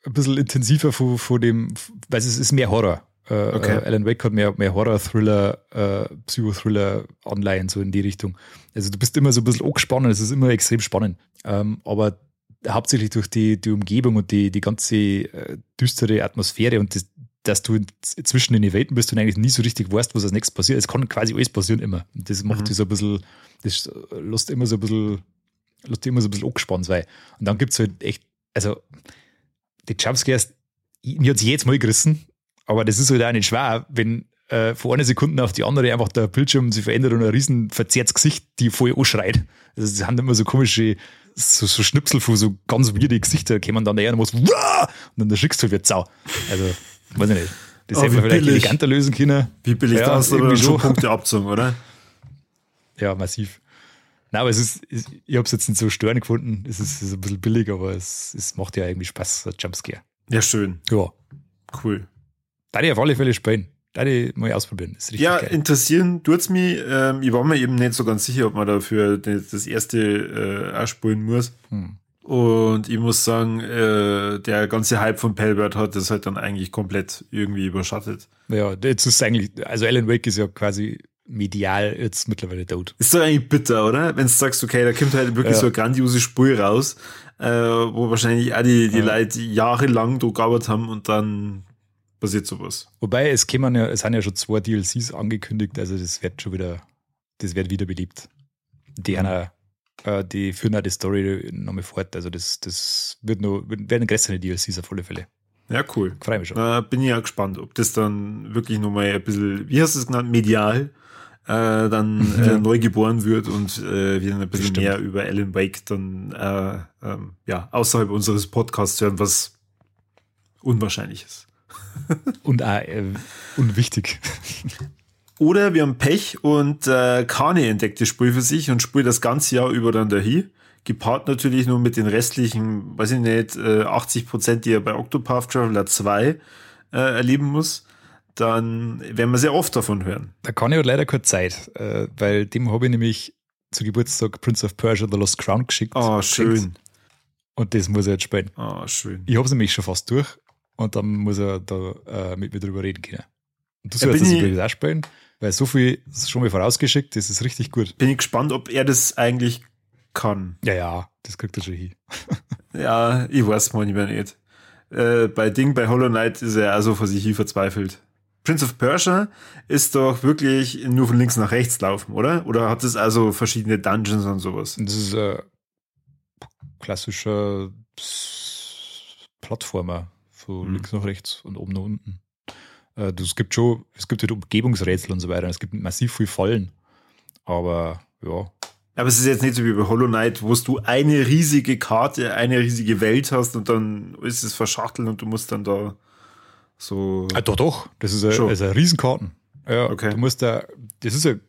ein bisschen intensiver von, von dem, weil es ist mehr Horror. Äh, okay. äh, Alan Wake hat mehr, mehr Horror-Thriller, äh, Psychothriller online, so in die Richtung. Also du bist immer so ein bisschen angespannt, es ist immer extrem spannend. Ähm, aber hauptsächlich durch die, die Umgebung und die, die ganze äh, düstere Atmosphäre und das, dass du zwischen den Welten bist und eigentlich nie so richtig weißt, was als nächstes passiert. Es kann quasi alles passieren immer. Und das macht mhm. dich so ein bisschen, das lässt immer so ein bisschen, lässt immer so ein bisschen angespannt sein. Und dann gibt es halt echt, also die Jumpscares, mir hat es jedes Mal gerissen, aber das ist halt auch nicht schwer, wenn äh, von einer Sekunde auf die andere einfach der Bildschirm sich verändert und ein riesen verzerrtes Gesicht, die voll anschreit. Also das sind immer so komische, so, so Schnipsel von so ganz weirde Gesichter, kommen dann daher und was, und dann erschrickst du halt wie Sau. Also Weiß ich nicht. Das oh, hätte man vielleicht billig. eleganter lösen können. Wie billig, ja, da hast du aber schon Punkte abzogen, oder? Ja, massiv. Nein, aber es ist, ich habe es jetzt nicht so störend gefunden. Es ist, es ist ein bisschen billig, aber es, es macht ja irgendwie Spaß, der Jumpscare. Ja, schön. Ja. Cool. Da ich auf alle Fälle spielen. Da ich mal ausprobieren. ja, geil. interessieren tut's mich. Ähm, ich war mir eben nicht so ganz sicher, ob man dafür das erste äh, ausspielen muss. Hm. Und ich muss sagen, äh, der ganze Hype von Pelbert hat das halt dann eigentlich komplett irgendwie überschattet. Ja, jetzt ist eigentlich, also Alan Wake ist ja quasi medial jetzt mittlerweile tot. Ist doch eigentlich bitter, oder? Wenn du sagst, okay, da kommt halt wirklich ja. so eine grandiose Spur raus, äh, wo wahrscheinlich auch die, die ja. Leute jahrelang da gearbeitet haben und dann passiert sowas. Wobei, es kämen ja, es sind ja schon zwei DLCs angekündigt, also das wird schon wieder, das wird wieder beliebt. Die mhm. einer äh, die führen auch die Story nochmal fort. Also das, das wird nur, werden größere DLCs auf alle Fälle. Ja, cool. Freue mich schon. Da bin ich ja gespannt, ob das dann wirklich nochmal ein bisschen, wie hast du es genannt, medial äh, dann äh, neu geboren wird und äh, wir dann ein bisschen mehr über Alan Wake dann äh, ähm, ja, außerhalb unseres Podcasts hören, was unwahrscheinlich ist. und äh, unwichtig. Oder wir haben Pech und äh, Kane entdeckt das Spiel für sich und spielt das ganze Jahr über dann dahin. Gepaart natürlich nur mit den restlichen, weiß ich nicht, äh, 80 Prozent, die er bei Octopath Traveler 2 äh, erleben muss. Dann werden wir sehr oft davon hören. Da kann ich halt leider keine Zeit, äh, weil dem habe ich nämlich zu Geburtstag Prince of Persia The Lost Crown geschickt. Oh, schön. Und das muss er jetzt spielen. Oh, schön. Ich habe es nämlich schon fast durch und dann muss er da äh, mit mir drüber reden können. Und du sollst das auch spielen. Weil so viel ist schon mal vorausgeschickt, das ist richtig gut. Bin ich gespannt, ob er das eigentlich kann. Ja, ja, das kriegt er schon hin. ja, ich weiß manchmal nicht. Äh, bei Ding, bei Hollow Knight ist er also vor sich hin verzweifelt. Prince of Persia ist doch wirklich nur von links nach rechts laufen, oder? Oder hat es also verschiedene Dungeons und sowas? Das ist ein klassischer Plattformer, von hm. links nach rechts und oben nach unten. Äh, es gibt schon, es gibt halt Umgebungsrätsel und so weiter. Es gibt massiv viel Fallen. Aber ja. Aber es ist jetzt nicht so wie bei Hollow Knight, wo du eine riesige Karte, eine riesige Welt hast und dann ist es verschachtelt und du musst dann da so. Ah, doch, doch. Das ist ein, also Riesenkarten. Ja, okay. du musst da, das ist ein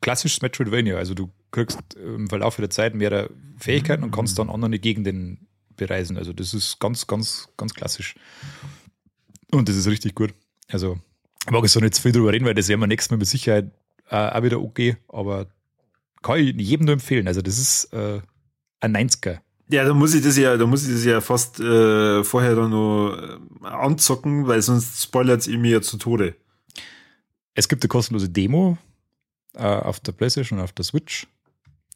klassisches Metroidvania. Also du kriegst im Verlauf der Zeit mehrere Fähigkeiten und kannst dann andere Gegenden bereisen. Also das ist ganz, ganz, ganz klassisch. Und das ist richtig gut. Also ich mag jetzt so nicht zu viel drüber reden, weil das werden wir nächstes Mal mit Sicherheit äh, auch wieder okay, aber kann ich jedem nur empfehlen. Also das ist äh, ein 90er. Ja, da muss ich das ja, da muss ich das ja fast äh, vorher dann noch äh, anzocken, weil sonst spoilert es mir ja zu Tode. Es gibt eine kostenlose Demo äh, auf der Playstation und auf der Switch.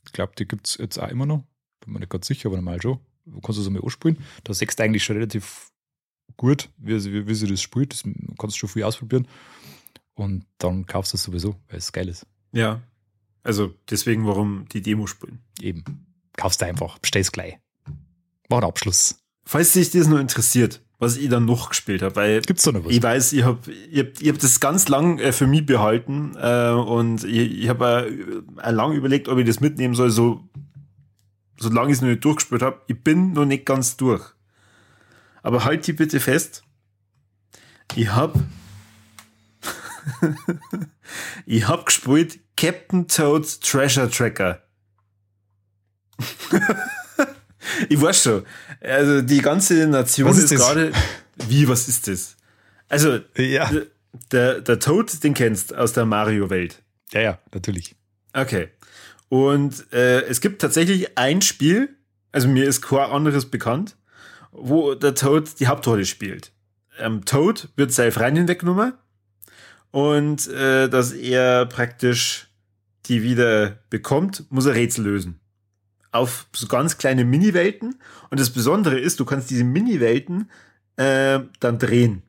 Ich glaube, die gibt es jetzt auch immer noch. Bin mir nicht ganz sicher, aber normal schon. Du kannst du es einmal ausspielen. Da siehst du eigentlich schon relativ gut, wie, wie, wie sie das spielt. Das kannst du schon viel ausprobieren. Und dann kaufst du es sowieso, weil es geil ist. Ja. Also deswegen, warum die Demo spielen. Eben. Kaufst du einfach, bestellst gleich. Mach einen Abschluss. Falls dich das nur interessiert, was ich dann noch gespielt habe, weil Gibt's da noch was? ich weiß, ich habe ich hab, ich hab das ganz lang äh, für mich behalten äh, und ich, ich habe äh, lang überlegt, ob ich das mitnehmen soll, so solange ich es noch nicht durchgespielt habe. Ich bin noch nicht ganz durch. Aber halt die bitte fest. Ich hab ich hab gespielt Captain Toads Treasure Tracker. ich weiß schon. Also die ganze Nation was ist, ist gerade. Wie, was ist das? Also, ja. der, der Toad, den kennst aus der Mario-Welt. Ja, ja, natürlich. Okay. Und äh, es gibt tatsächlich ein Spiel, also mir ist kein anderes bekannt, wo der Toad die Hauptrolle spielt. Ähm, Toad wird seine Freundin weggenommen und äh, dass er praktisch die wieder bekommt, muss er Rätsel lösen. Auf so ganz kleine Mini-Welten. Und das Besondere ist, du kannst diese Mini-Welten äh, dann drehen.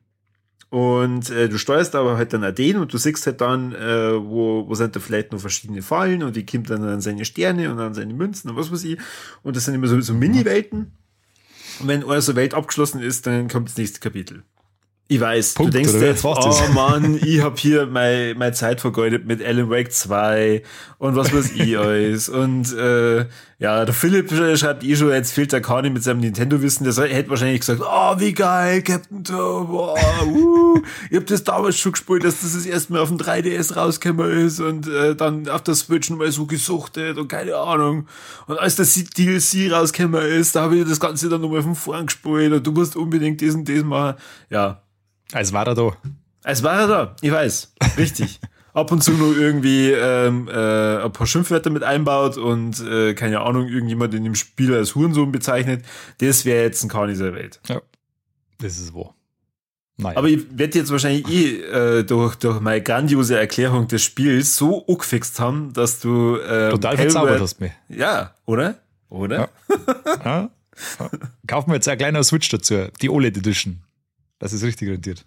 Und äh, du steuerst aber halt dann auch den und du siehst halt dann, äh, wo, wo sind da vielleicht noch verschiedene Fallen und wie kommt dann an seine Sterne und an seine Münzen und was weiß ich. Und das sind immer so, so Mini-Welten. Und wenn eure Welt abgeschlossen ist, dann kommt das nächste Kapitel. Ich weiß, Punkt, du denkst jetzt, oh Mann, ich hab hier meine mein Zeit vergeudet mit Alan Wake 2 und was weiß ich alles. Und äh, ja, der Philipp schreibt eh schon, jetzt fehlt der Kani mit seinem Nintendo-Wissen. Der hätte wahrscheinlich gesagt, oh, wie geil, Captain Toad, boah, uh, ich hab das damals schon gespielt, dass das das erste Mal auf dem 3DS rausgekommen ist und äh, dann auf der Switch nochmal so gesuchtet und keine Ahnung. Und als das DLC rausgekommen ist, da habe ich das Ganze dann nochmal von vorn gespielt und du musst unbedingt diesen, diesen mal, ja, als war er da. Als war er da, ich weiß. Richtig. Ab und zu nur irgendwie ähm, äh, ein paar Schimpfwörter mit einbaut und äh, keine Ahnung, irgendjemand in dem Spiel als Hurensohn bezeichnet. Das wäre jetzt ein Karnis der Welt. Ja, das ist wo. Naja. Aber ich werde jetzt wahrscheinlich eh äh, durch, durch meine grandiose Erklärung des Spiels so angefixt haben, dass du ähm, total verzaubert hast mich. Ja, oder? Oder? Ja. ja. ja. Kaufen wir jetzt ein kleiner Switch dazu, die OLED Edition. Das ist richtig rentiert.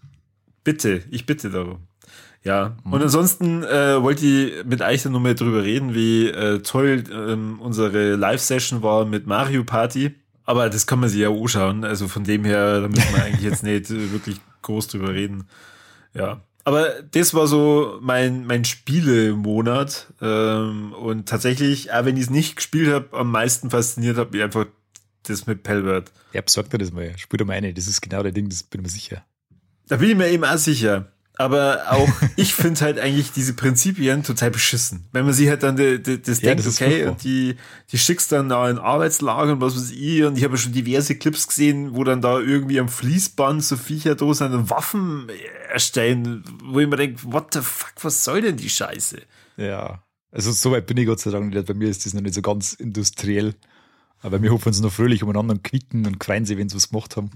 Bitte, ich bitte darum. Ja, mhm. und ansonsten äh, wollte ich mit euch dann nochmal drüber reden, wie äh, toll ähm, unsere Live-Session war mit Mario Party. Aber das kann man sich ja anschauen. Also von dem her, da müssen wir eigentlich jetzt nicht wirklich groß drüber reden. Ja. Aber das war so mein, mein Spielemonat. Ähm, und tatsächlich, auch wenn ich es nicht gespielt habe, am meisten fasziniert hat mich einfach das mit Pelbert. Ja, besorgt mir das mal. Spür dir mal eine. Das ist genau der Ding, das bin ich mir sicher. Da bin ich mir eben auch sicher. Aber auch ich finde halt eigentlich diese Prinzipien total beschissen. Wenn man sich halt dann die, die, das ja, denkt, das okay, und die, die schickst dann da in Arbeitslager und was weiß ich, und ich habe schon diverse Clips gesehen, wo dann da irgendwie am Fließband so Viecher da sind und Waffen erstellen, wo ich mir denke, what the fuck, was soll denn die Scheiße? Ja, also so weit bin ich Gott sei Dank nicht. Bei mir ist das noch nicht so ganz industriell. Aber wir hoffen uns noch fröhlich umeinander und quicken und freuen sich, wenn sie was gemacht haben.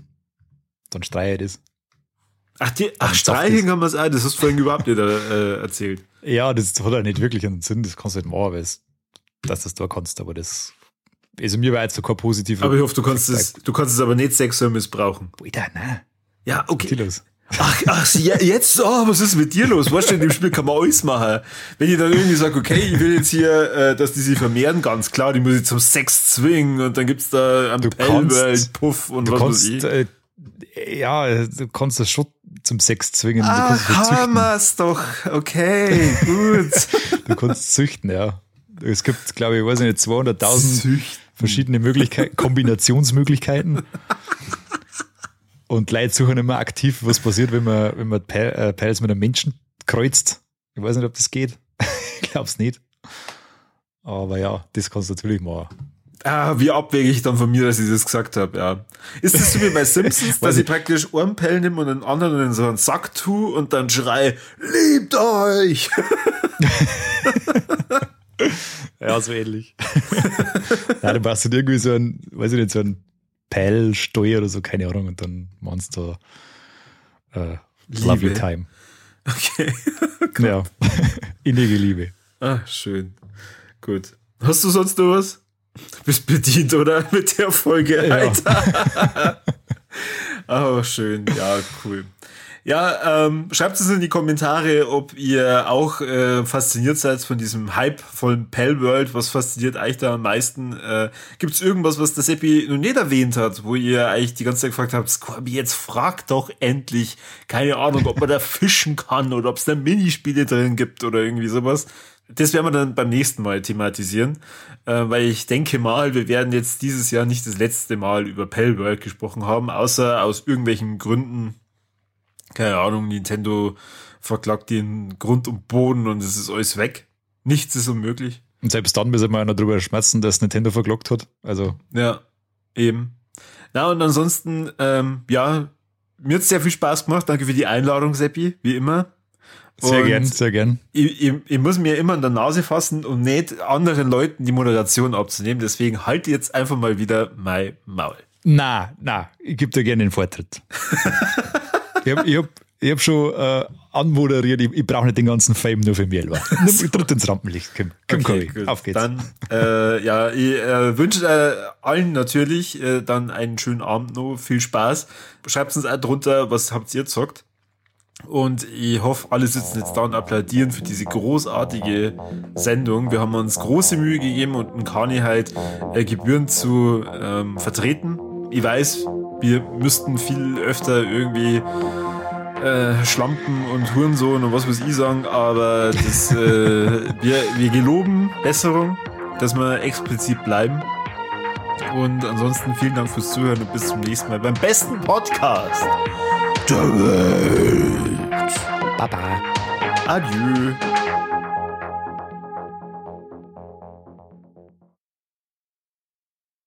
Dann streiche ich das. Ach, die, ach streichen kann man es auch, das hast du vorhin überhaupt nicht äh, erzählt. Ja, das hat ja nicht wirklich einen Sinn, das kannst du nicht machen, weil es, dass du das da kannst, aber das, also mir war jetzt so kein positiver. Aber ich hoffe, du kannst es, du kannst es aber nicht sexuell missbrauchen. Boah, ne? Ja, okay. Ach, ach, jetzt, oh, was ist mit dir los? Weißt du, in dem Spiel kann man alles machen. Wenn ich dann irgendwie sage, okay, ich will jetzt hier, äh, dass die sich vermehren, ganz klar, die muss ich zum Sex zwingen und dann gibt's da einen Pellwelt-Puff und was kannst, weiß ich. Äh, ja, du kannst das schon zum Sex zwingen. Ach, haben wir's doch. Okay, gut. du kannst züchten, ja. Es gibt, glaube ich, weiß nicht, 200.000 verschiedene Möglichkeiten, Kombinationsmöglichkeiten. Und Leute suchen immer aktiv, was passiert, wenn man, wenn man äh, Pals mit einem Menschen kreuzt. Ich weiß nicht, ob das geht. ich glaube es nicht. Aber ja, das kannst du natürlich machen. Ah, wie abwegig dann von mir, dass ich das gesagt habe, ja. Ist das so wie bei Simpsons, dass ich praktisch einen Pell nehme und einen anderen in so einen Sack tue und dann schrei, liebt euch! ja, so ähnlich. Nein, du brauchst dann irgendwie so ein, weiß ich nicht, so ein Pell-Steuer oder so, keine Ahnung, und dann meinst du äh, Lovely Time. Okay. ja, innige Liebe. Ah, schön. Gut. Hast du sonst noch was? Du bist bedient, oder? Mit der Folge, Alter. Ja. oh, schön. Ja, cool. Ja, ähm, schreibt es in die Kommentare, ob ihr auch äh, fasziniert seid von diesem Hype von Pell World. Was fasziniert euch da am meisten? Äh, Gibt es irgendwas, was der Seppi noch nicht erwähnt hat, wo ihr eigentlich die ganze Zeit gefragt habt, Scorby, jetzt fragt doch endlich, keine Ahnung, ob man da fischen kann oder ob es da Minispiele drin gibt oder irgendwie sowas. Das werden wir dann beim nächsten Mal thematisieren, äh, weil ich denke mal, wir werden jetzt dieses Jahr nicht das letzte Mal über Pell World gesprochen haben, außer aus irgendwelchen Gründen, keine Ahnung, Nintendo verklagt den Grund und Boden und es ist alles weg. Nichts ist unmöglich. Und selbst dann müssen wir ja noch drüber schmerzen, dass Nintendo verklagt hat. Also. Ja, eben. Na, und ansonsten, ähm, ja, mir hat sehr viel Spaß gemacht. Danke für die Einladung, Seppi, wie immer. Sehr und gern, sehr gern. Ich, ich, ich, muss mir immer in der Nase fassen, um nicht anderen Leuten die Moderation abzunehmen. Deswegen halte jetzt einfach mal wieder mein Maul. Na, na, ich gebe dir gerne den Vortritt. ich habe ich hab, ich hab schon äh, anmoderiert, ich, ich brauche nicht den ganzen Fame nur für mich selber. so. Tritt ins Rampenlicht, komm, komm, okay, komm auf geht's. Dann, äh, ja, ich äh, wünsche äh, allen natürlich äh, dann einen schönen Abend noch, viel Spaß. Schreibt uns auch drunter, was habt ihr gezockt. Und ich hoffe, alle sitzen jetzt da und applaudieren für diese großartige Sendung. Wir haben uns große Mühe gegeben und einen Kani halt äh, gebührend zu ähm, vertreten. Ich weiß, wir müssten viel öfter irgendwie äh, Schlampen und Hurensohn und was weiß ich sagen, aber das, äh, wir, wir geloben Besserung, dass wir explizit bleiben. Und ansonsten vielen Dank fürs Zuhören und bis zum nächsten Mal beim besten Podcast der Welt. Baba. Adieu.